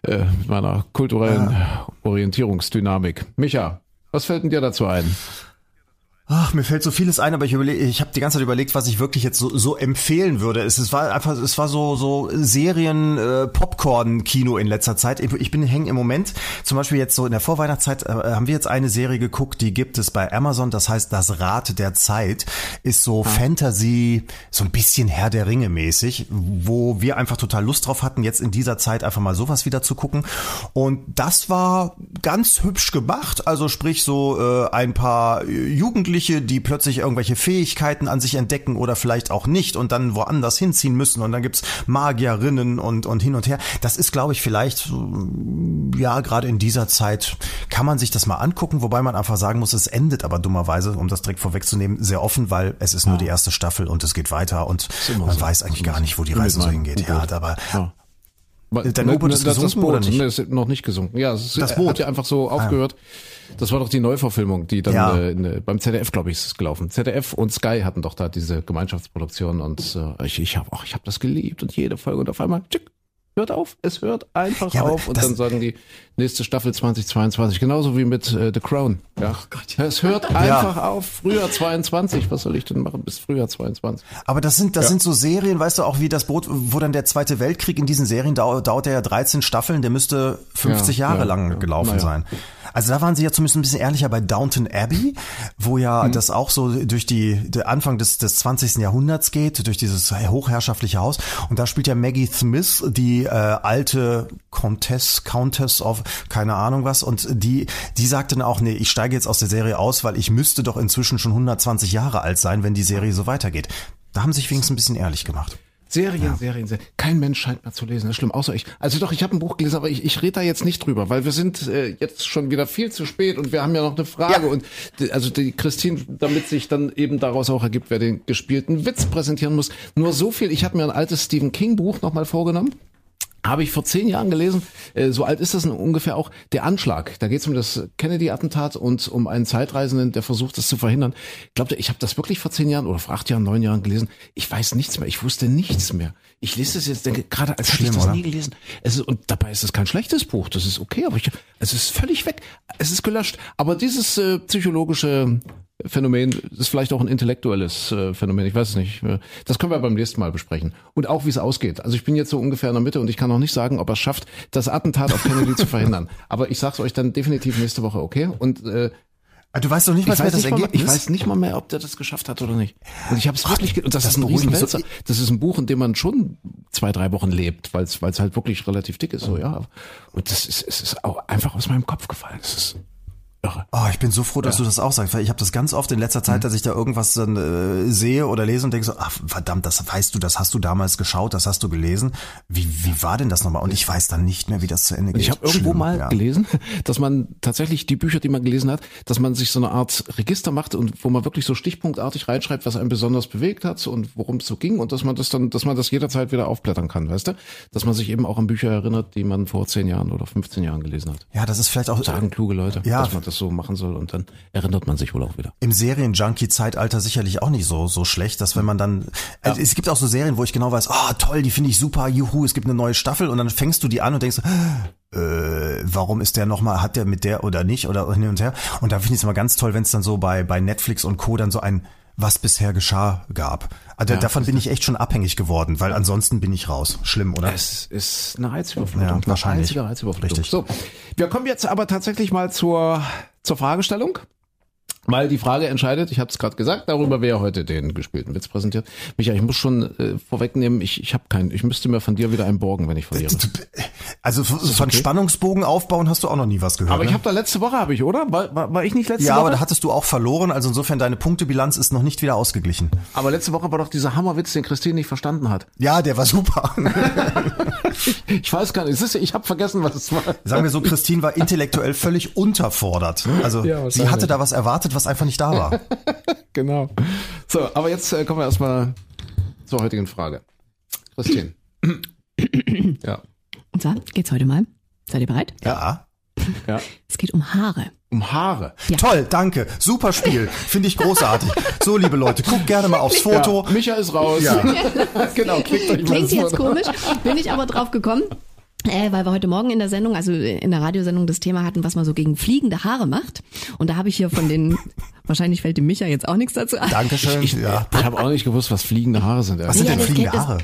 äh, mit meiner kulturellen Orientierungsdynamik. Micha, was fällt denn dir dazu ein? Ach, mir fällt so vieles ein, aber ich überlege, ich habe die ganze Zeit überlegt, was ich wirklich jetzt so, so empfehlen würde. Es, es war einfach, es war so so Serien äh, Popcorn Kino in letzter Zeit. Ich, bin hängen im Moment. Zum Beispiel jetzt so in der Vorweihnachtszeit äh, haben wir jetzt eine Serie geguckt, die gibt es bei Amazon. Das heißt, das Rad der Zeit ist so Fantasy, so ein bisschen Herr der Ringe mäßig, wo wir einfach total Lust drauf hatten, jetzt in dieser Zeit einfach mal sowas wieder zu gucken. Und das war ganz hübsch gemacht. Also sprich so äh, ein paar äh, Jugendliche, die plötzlich irgendwelche Fähigkeiten an sich entdecken oder vielleicht auch nicht und dann woanders hinziehen müssen. Und dann gibt's Magierinnen und, und hin und her. Das ist, glaube ich, vielleicht, so, ja, gerade in dieser Zeit kann man sich das mal angucken, wobei man einfach sagen muss, es endet aber dummerweise, um das direkt vorwegzunehmen, sehr offen, weil es ist nur die erste Staffel und es geht weiter und man so. weiß eigentlich gar nicht, wo die Reise so hingeht. Ja, aber Ja. Dein Ne, U-Boot ne, ist das, gesunken das Boot, oder nicht? Ne, ist noch nicht gesunken. Ja, es ist, Das er Boot. hat ja einfach so aufgehört. Das war doch die Neuverfilmung, die dann Ja. äh, in, beim ZDF, glaube ich, ist es gelaufen. ZDF und Sky hatten doch da diese Gemeinschaftsproduktion und äh, ich, ich habe ich hab das geliebt und jede Folge und auf einmal tschick, hört auf, es hört einfach Ja, auf und dann sagen die, Nächste Staffel 2022, genauso wie mit äh, The Crown. Ja. Oh Gott. Es hört einfach auf. Frühjahr 22. Was soll ich denn machen bis Frühjahr 22? Aber das sind, das ja. sind so Serien, weißt du, auch wie das Boot, wo dann der Zweite Weltkrieg in diesen Serien dauert, dauert der ja 13 Staffeln, der müsste 50 ja, Jahre ja, lang gelaufen sein. Also da waren sie ja zumindest ein bisschen ehrlicher bei Downton Abbey, wo ja mhm. das auch so durch die Anfang des, des 20. Jahrhunderts geht, durch dieses hochherrschaftliche Haus. Und da spielt ja Maggie Smith, die äh, alte Countess, Countess of keine Ahnung was. Und die, die sagte dann auch, nee, ich steige jetzt aus der Serie aus, weil ich müsste doch inzwischen schon 120 Jahre alt sein, wenn die Serie so weitergeht. Da haben sie sich wenigstens ein bisschen ehrlich gemacht. Serien, ja. Serien, Serien. Kein Mensch scheint mehr zu lesen. Das ist schlimm, außer ich. Also doch, ich habe ein Buch gelesen, aber ich, ich rede da jetzt nicht drüber, weil wir sind äh, jetzt schon wieder viel zu spät und wir haben ja noch eine Frage. Ja. Und die, also die Christine, damit sich dann eben daraus auch ergibt, wer den gespielten Witz präsentieren muss. Nur so viel, ich habe mir ein altes Stephen King Buch nochmal vorgenommen. Habe ich vor zehn Jahren gelesen, äh, so alt ist das ungefähr auch, der Anschlag. Da geht es um das Kennedy-Attentat und um einen Zeitreisenden, der versucht, das zu verhindern. Glaubt ihr, ich habe das wirklich vor zehn Jahren oder vor acht Jahren, neun Jahren gelesen? Ich weiß nichts mehr, ich wusste nichts mehr. Ich lese das jetzt, denke gerade, als hätte ich das oder? nie gelesen. Es ist, und dabei ist es kein schlechtes Buch, das ist okay, aber ich, es ist völlig weg. Es ist gelöscht. Aber dieses äh, psychologische Phänomen ist vielleicht auch ein intellektuelles äh, Phänomen, ich weiß es nicht. Das können wir beim nächsten Mal besprechen. Und auch, wie es ausgeht. Also ich bin jetzt so ungefähr in der Mitte und ich kann noch nicht sagen, ob er es schafft, das Attentat auf Kennedy zu verhindern. Aber ich sag's euch dann definitiv nächste Woche, okay? Und äh, ah, Du weißt doch nicht, was das Ergebnis mal, Ich weiß nicht mal mehr, ob der das geschafft hat oder nicht. Und ich habe es wirklich, und das, das ist ein Riesenwälzer. Das ist ein Buch, in dem man schon zwei, drei Wochen lebt, weil es halt wirklich relativ dick ist, so ja. Und das ist, es ist auch einfach aus meinem Kopf gefallen. Es ist Irre. Oh, ich bin so froh, dass ja. du das auch sagst, weil ich habe das ganz oft in letzter Zeit, mhm. dass ich da irgendwas dann äh, sehe oder lese und denke so, ach verdammt, das weißt du, das hast du damals geschaut, das hast du gelesen. Wie, wie war denn das nochmal? Und ich weiß dann nicht mehr, wie das zu Ende geht. Ich habe irgendwo mal ja. gelesen, dass man tatsächlich die Bücher, die man gelesen hat, dass man sich so eine Art Register macht und wo man wirklich so stichpunktartig reinschreibt, was einen besonders bewegt hat und worum es so ging und dass man das dann, dass man das jederzeit wieder aufblättern kann, weißt du? Dass man sich eben auch an Bücher erinnert, die man vor zehn Jahren oder 15 Jahren gelesen hat. Ja, das ist vielleicht auch sagen kluge Leute, ja, dass man das so machen soll und dann erinnert man sich wohl auch wieder. Im Serien-Junkie-Zeitalter sicherlich auch nicht so, so schlecht, dass wenn man dann, ja. also es gibt auch so Serien, wo ich genau weiß, ah oh, toll, die finde ich super, juhu, es gibt eine neue Staffel und dann fängst du die an und denkst, äh, warum ist der nochmal, hat der mit der oder nicht oder hin und her. Und da finde ich es immer ganz toll, wenn es dann so bei, bei Netflix und Co. dann so ein was bisher geschah gab. Also ja, davon bin ich echt schon abhängig geworden, weil ansonsten bin ich raus. Schlimm, oder? Es ist eine Reizüberflutung. Ja, wahrscheinlich. Eine Reizüberflutung. Richtig. So, wir kommen jetzt aber tatsächlich mal zur, zur Fragestellung. Weil die Frage entscheidet, ich habe es gerade gesagt, darüber wer heute den gespielten Witz präsentiert. Micha, ich muss schon äh, vorwegnehmen, ich, ich habe keinen. Ich müsste mir von dir wieder einen borgen, wenn ich verliere. Also von okay? Spannungsbogen aufbauen hast du auch noch nie was gehört. Aber ne? ich habe da letzte Woche, habe ich, oder? War, war, war ich nicht letzte ja, Woche? Ja, aber da hattest du auch verloren, also insofern deine Punktebilanz ist noch nicht wieder ausgeglichen. Aber letzte Woche war doch dieser Hammerwitz, den Christine nicht verstanden hat. Ja, der war super. ich, ich weiß gar nicht, ich habe vergessen, was es war. Sagen wir so, Christine war intellektuell völlig unterfordert. Also ja, sie hatte da was erwartet, was einfach nicht da war. genau. So, aber jetzt äh, kommen wir erstmal zur heutigen Frage. Christine. ja. Und zwar geht's heute mal. Seid ihr bereit? Ja. Ja. Es geht um Haare. Um Haare. Ja. Toll, danke. Super Spiel. Finde ich großartig. So, liebe Leute, guckt gerne mal aufs Foto. Ja, Micha ist raus. Ja. genau, klickt euch mal Klingt jetzt komisch. Bin ich aber drauf gekommen. Äh, weil wir heute Morgen in der Sendung, also in der Radiosendung, das Thema hatten, was man so gegen fliegende Haare macht. Und da habe ich hier von den, wahrscheinlich fällt dem Micha jetzt auch nichts dazu ein. Dankeschön. Ich, ja. ich habe auch nicht gewusst, was fliegende Haare sind. Was sind denn fliegende Haare?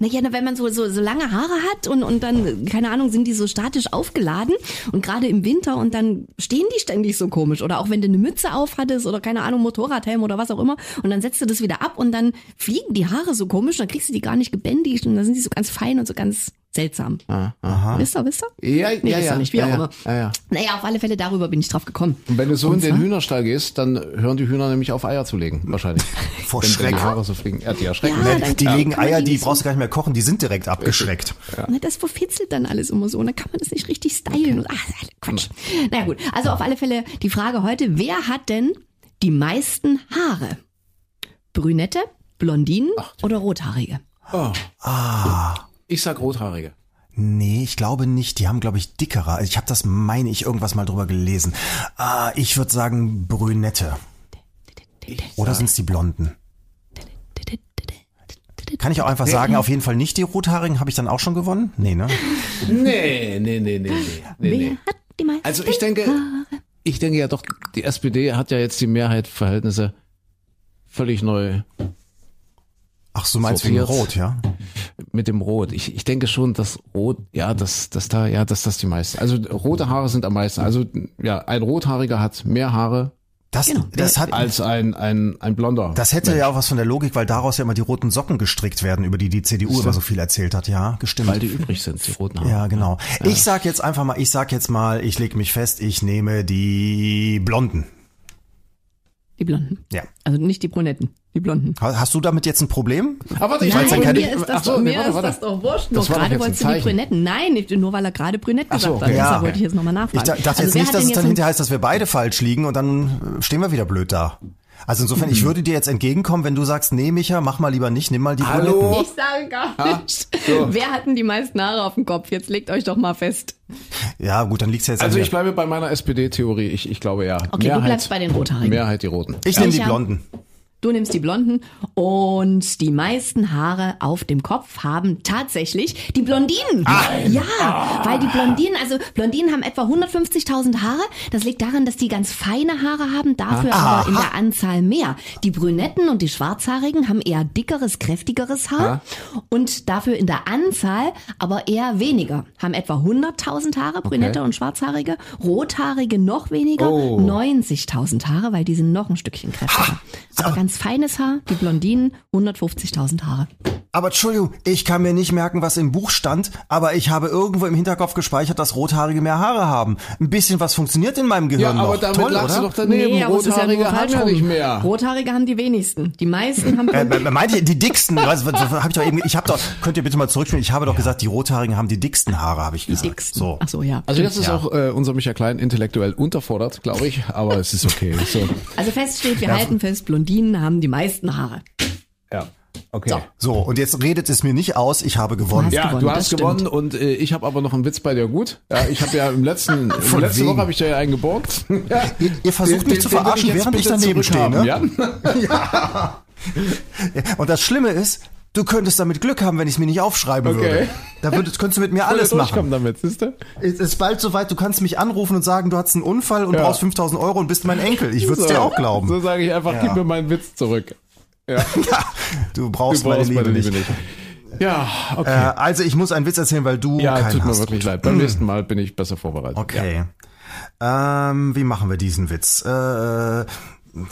Naja, wenn man so, so, so lange Haare hat und, und dann, keine Ahnung, sind die so statisch aufgeladen und gerade im Winter und dann stehen die ständig so komisch. Oder auch wenn du eine Mütze aufhattest oder keine Ahnung, Motorradhelm oder was auch immer und dann setzt du das wieder ab und dann fliegen die Haare so komisch, dann kriegst du die gar nicht gebändigt und dann sind die so ganz fein und so ganz seltsam. Ah, aha. Wisst ihr, wisst ihr? Ja, nee, ja, ja. nicht, wie ja, auch immer. Ja, ja. Naja, auf alle Fälle darüber bin ich drauf gekommen. Und wenn du so Und in den Hühnerstall gehst, dann hören die Hühner nämlich auf Eier zu legen, wahrscheinlich. Vor wenn, Schreck. Wenn die Haare so fliegen. Ja, die erschrecken. Ja, die legen Eier, die, die brauchst du gar nicht mehr kochen, die sind direkt abgeschreckt. Ja. Das verfitzelt dann alles immer so und dann kann man das nicht richtig stylen. Okay. Und, ach, Quatsch. Naja gut, also auf alle Fälle die Frage heute, wer hat denn die meisten Haare? Brünette, Blondinen Ach, oder Rothaarige? Oh. Ah. Ich sag Rothaarige. Nee, ich glaube nicht. Die haben, glaube ich, dickere. Ich habe das, meine ich, irgendwas mal drüber gelesen. Ah, ich würde sagen Brünette. Oder sind es die Blonden? Kann ich auch einfach sagen, auf jeden Fall nicht die Rothaarigen. Habe ich dann auch schon gewonnen? Nee, ne? Nee, nee, nee, nee, nee. nee, Also ich denke, ich denke ja doch, die SPD hat ja jetzt die Mehrheitsverhältnisse völlig neu Ach, so meinst du wegen. Rot, ja? mit dem Rot. Ich, ich denke schon, dass Rot, ja, dass, dass da, ja, dass das die meisten. Also rote Haare sind am meisten. Also ja, ein Rothaariger hat mehr Haare Das, das hat, als ein, ein, ein Blonder. das hätte ja auch was von der Logik, weil daraus ja immer die roten Socken gestrickt werden, über die die CDU immer so viel erzählt hat. Ja, gestimmt. weil die übrig sind, die roten Haare. Ja, genau. Ich sag jetzt einfach mal, ich sag jetzt mal, ich leg mich fest, ich nehme die Blonden. Die Blonden. Ja. Also nicht die Brunetten, die Blonden. Ha- Hast du damit jetzt ein Problem? Aber warte, ich Nein, weiß ja dann keine- mir ist das, so, nee, mir warte, ist warte. das doch wurscht. Das Nur gerade wolltest du die. Brünetten. Nein, nicht- nur weil er gerade brünett Ach so, gesagt hat. okay. Ja. Deshalb wollte ich jetzt nochmal Ich nachfragen. da, dachte Also jetzt nicht, dass es dann hinterher heißt, dass wir beide falsch liegen und dann stehen wir wieder blöd da. Also insofern, ich würde dir jetzt entgegenkommen, wenn du sagst, nee, Micha, mach mal lieber nicht, nimm mal die Hallo? Brunetten. Ich sage gar nicht. Wer hat denn die meisten Haare auf dem Kopf? Jetzt legt euch doch mal fest. Ja, gut, dann liegt's jetzt Also ich bleibe bei meiner SPD-Theorie. Ich, ich glaube ja. Okay, du bleibst bei den Rothaarigen. Mehrheit die Roten. Ich nehme die? Blonden. Du nimmst die Blonden und die meisten Haare auf dem Kopf haben tatsächlich die Blondinen. Ja, weil die Blondinen, also Blondinen haben etwa 150.000 Haare. Das liegt daran, dass die ganz feine Haare haben, dafür aber in der Anzahl mehr. Die Brünetten und die Schwarzhaarigen haben eher dickeres, kräftigeres Haar und dafür in der Anzahl aber eher weniger. Haben etwa 100.000 Haare, Brünette und Schwarzhaarige. Rothaarige noch weniger, Oh. 90.000 Haare, weil die sind noch ein Stückchen kräftiger. Aber ganz feines Haar, die Blondinen 150.000 Haare. Aber Entschuldigung, ich kann mir nicht merken, was im Buch stand, aber ich habe irgendwo im Hinterkopf gespeichert, dass Rothaarige mehr Haare haben. Ein bisschen was funktioniert in meinem Ja, Gehirn aber noch. damit Toll, lagst du oder? doch daneben. aber es ist ja Rothaarige haben ja nicht mehr. Rothaarige haben die wenigsten. Die meisten haben Äh, meinte ich, die dicksten, was, was, was, hab ich doch eben, ich habe doch, könnt ihr bitte mal zurückspielen, ich habe doch gesagt, die Rothaarigen haben die dicksten Haare, habe ich die gesagt. dicksten. So. Ach so, ja. Also jetzt ist Ja. auch äh, unser Michael Klein intellektuell unterfordert, glaube ich, aber es ist okay. So, Also fest steht, wir halten fest, Blondinen haben die meisten Haare. ja, okay. So. So, und jetzt redet es mir nicht aus, ich habe gewonnen. hast Ja, gewonnen, du hast stimmt. gewonnen und äh, ich habe aber noch einen Witz bei dir gut. Ja, ich habe ja im letzten, Von letzte wegen. Woche habe ich dir ja einen geborgt. Ja. Ihr, ihr versucht mich zu Den- den verarschen, während ich daneben stehe, ne? zurückhaben, Ja? Und das Schlimme ist, du könntest damit Glück haben, wenn ich es mir nicht aufschreiben Okay. würde. Da würdest, könntest du mit mir alles machen. damit, siehst du? Es ist bald soweit, du kannst mich anrufen und sagen, du hattest einen Unfall und Ja. brauchst 5000 Euro und bist mein Enkel. Ich würde es dir auch glauben. So sage ich einfach, Ja. gib mir meinen Witz zurück. Ja, Du du brauchst, brauchst meine, Liebe, nicht. Ja, Äh, okay. also ich muss einen Witz erzählen, weil du ja, keinen tut mir hast. wirklich leid. Beim nächsten Mal bin ich besser vorbereitet. Okay. Ähm, wie machen wir diesen Witz? Äh,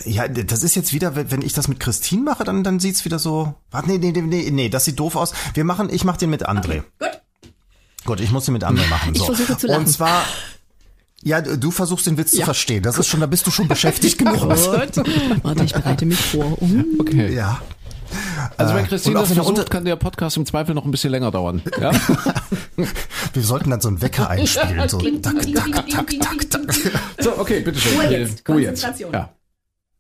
ja, das ist jetzt wieder, wenn ich das mit Christine mache, dann, dann sieht's wieder so. Warte, nee, nee, nee, nee, nee, das sieht doof aus. Wir machen, ich mach den mit André. Gut. Gut, ich muss den mit André machen. Ich So. versuche zu lachen. Und zwar, ja, du versuchst den Witz zu verstehen. Das ist schon, da bist du schon beschäftigt genug. Gut. Warte, ich bereite mich vor. Um. Okay. Ja. Also wenn Äh, Christine das versucht, unter- kann der Podcast im Zweifel noch ein bisschen länger dauern. Ja? Wir sollten dann so einen Wecker einspielen. So, tak, tak, tak, tak, tak. so, okay, bitteschön. Ruhe jetzt. Ruhe jetzt. Konzentration. Ja.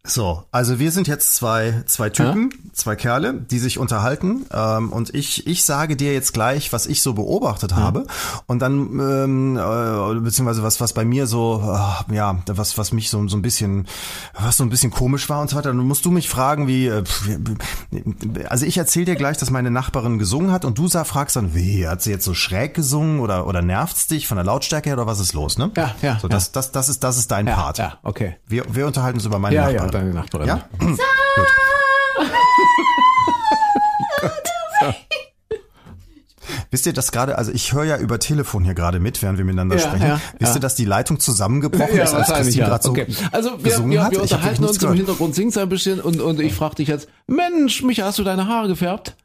So, also wir sind jetzt zwei, zwei Typen, zwei Kerle, die sich unterhalten. Ähm, und ich, ich sage dir jetzt gleich, was ich so beobachtet habe. Und dann, ähm, äh, beziehungsweise was, was bei mir so, äh, ja, was, was mich so, so ein bisschen, was so ein bisschen komisch war und so weiter. Dann musst du mich fragen, wie, äh, also ich erzähle dir gleich, dass meine Nachbarin gesungen hat und du sag, fragst dann, wie, hat sie jetzt so schräg gesungen oder, oder nervt's dich von der Lautstärke her oder was ist los, ne? Ja, ja, So, ja. das, das, das ist, das ist dein Ja, Part. ja, okay. Wir, wir unterhalten uns über meine Ja, Nachbarin. Deine Nachbarin. Ja? Wisst ihr das gerade, also ich höre ja über Telefon hier gerade mit, während wir miteinander Ja, sprechen. ja, Wisst ja. ihr, dass die Leitung zusammengebrochen ist, als Christine gerade so okay. Also wir, gesungen wir, hat? wir hab unterhalten uns nichts im gehört. Hintergrund, singst ein bisschen und, und ich frage dich jetzt, Mensch, Micha, hast du deine Haare gefärbt?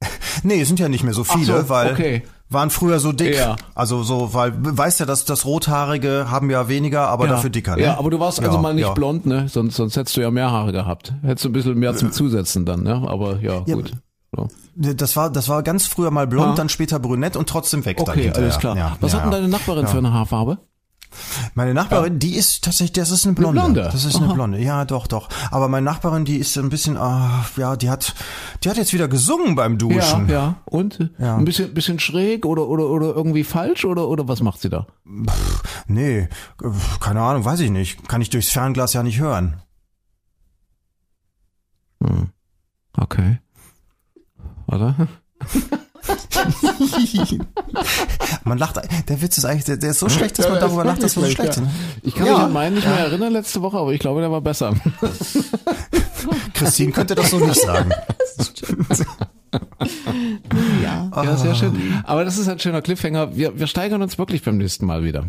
Nee, es sind ja nicht mehr so viele, so, weil okay. waren früher so dick. Ja. Also so, weil weißt ja, dass das Rothaarige haben ja weniger, aber dafür dicker. Ne? Ja, aber du warst also Ja, mal nicht ja. blond, ne? Sonst, sonst hättest du ja mehr Haare gehabt. Hättest du ein bisschen mehr zum Zusetzen dann, ne? Aber ja, Ja, gut. So. Das war, das war ganz früher mal blond, dann später brünett und trotzdem weg Okay, alles klar. Ja, Was ja, hat denn ja. deine Nachbarin für eine Haarfarbe? Meine Nachbarin, die ist tatsächlich, das ist eine Blonde. Blonde? Das ist eine Aha. Blonde. Ja, doch, doch. Aber meine Nachbarin, die ist ein bisschen, ah, ja, die hat, die hat jetzt wieder gesungen beim Duschen. Ja, ja. Und? Ja. Ein bisschen, bisschen schräg oder, oder, oder irgendwie falsch oder, oder was macht sie da? Nee, äh, keine Ahnung, weiß ich nicht. Kann ich durchs Fernglas ja nicht hören. Okay. oder? man lacht, der Witz ist eigentlich, der, der ist so schlecht, dass man Ja, darüber lacht, dass er so schlecht ist. ja. Ich kann Ja. mich an meinen nicht mehr erinnern letzte Woche, aber ich glaube, der war besser. Christine könnte das so nicht sagen. Ja. Ja, sehr schön. Aber das ist ein schöner Cliffhanger. Wir, wir steigern uns wirklich beim nächsten Mal wieder.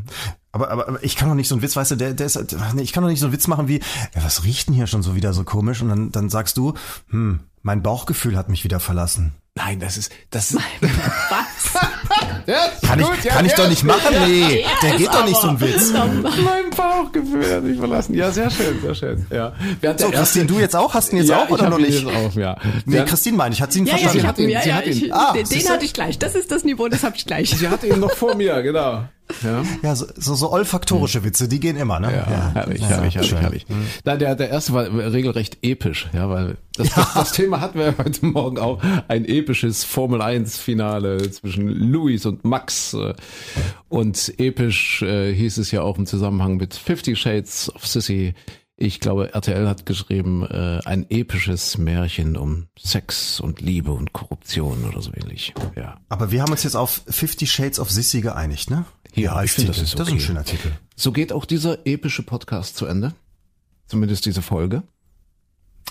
Aber, aber, aber ich kann doch nicht so einen Witz, weißt du, der, der ist, nee, ich kann doch nicht so einen Witz machen wie, ja, was riecht denn hier schon so wieder so komisch? Und dann, dann sagst du, hm, mein Bauchgefühl hat mich wieder verlassen. Nein, das ist, das Was? ja, Kann ich, kann ich doch nicht machen? Nee, der geht doch nicht so ein Witz. Mein Bauchgefühl hat mich verlassen. Ja, sehr schön, sehr schön. Ja. Während So, Christine, du jetzt auch? Hast du ihn jetzt ja, auch oder ich noch nicht? jetzt Auch, ja. Nee, Christine meine ich, hat sie ihn Ja, ja, verstanden? ich hab ihn, ja, sie ja, ich, Ah, den, den hatte ich gleich. Das ist das Niveau, das habe ich gleich. Sie hatte ihn noch vor mir, genau. Ja. Ja, so, so, so olfaktorische Witze, die gehen immer, ne? Ja, herrlich, herrlich, herrlich, schön. herrlich. Nein, der, der erste war regelrecht episch, ja, weil das, das, das Thema hatten wir heute Morgen auch. Ein episches Formel 1 Finale zwischen Louis und Max. äh, Und episch äh, hieß es ja auch im Zusammenhang mit Fifty Shades of Sissy. Ich glaube, RTL hat geschrieben, äh, ein episches Märchen um Sex und Liebe und Korruption oder so ähnlich. Ja. Aber wir haben uns jetzt auf Fifty Shades of Sissy geeinigt, ne? Ja, ich finde, das ist Das ist ein okay. schöner Titel. So geht auch dieser epische Podcast zu Ende. Zumindest diese Folge.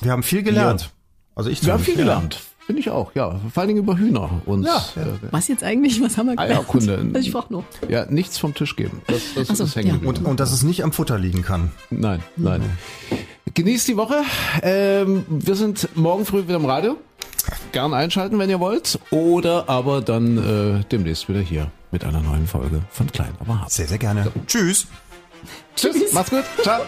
Wir haben viel gelernt. Also ich Wir haben viel gelernt. Finde ich auch, ja. Vor allen Dingen über Hühner und Ja, äh, Was jetzt eigentlich? Was haben wir gelernt? Eierkunde. Also ich frage nur. ja, nichts vom Tisch geben. Das, das so, ist hängen ja. Und, und dass es nicht am Futter liegen kann. Nein, nein. Genießt die Woche. Ähm, wir sind morgen früh wieder im Radio. Gern einschalten, wenn ihr wollt. Oder aber dann äh, demnächst wieder hier mit einer neuen Folge von Klein aber hart. Sehr, sehr gerne. Tschüss. Tschüss. Macht's gut. Ciao.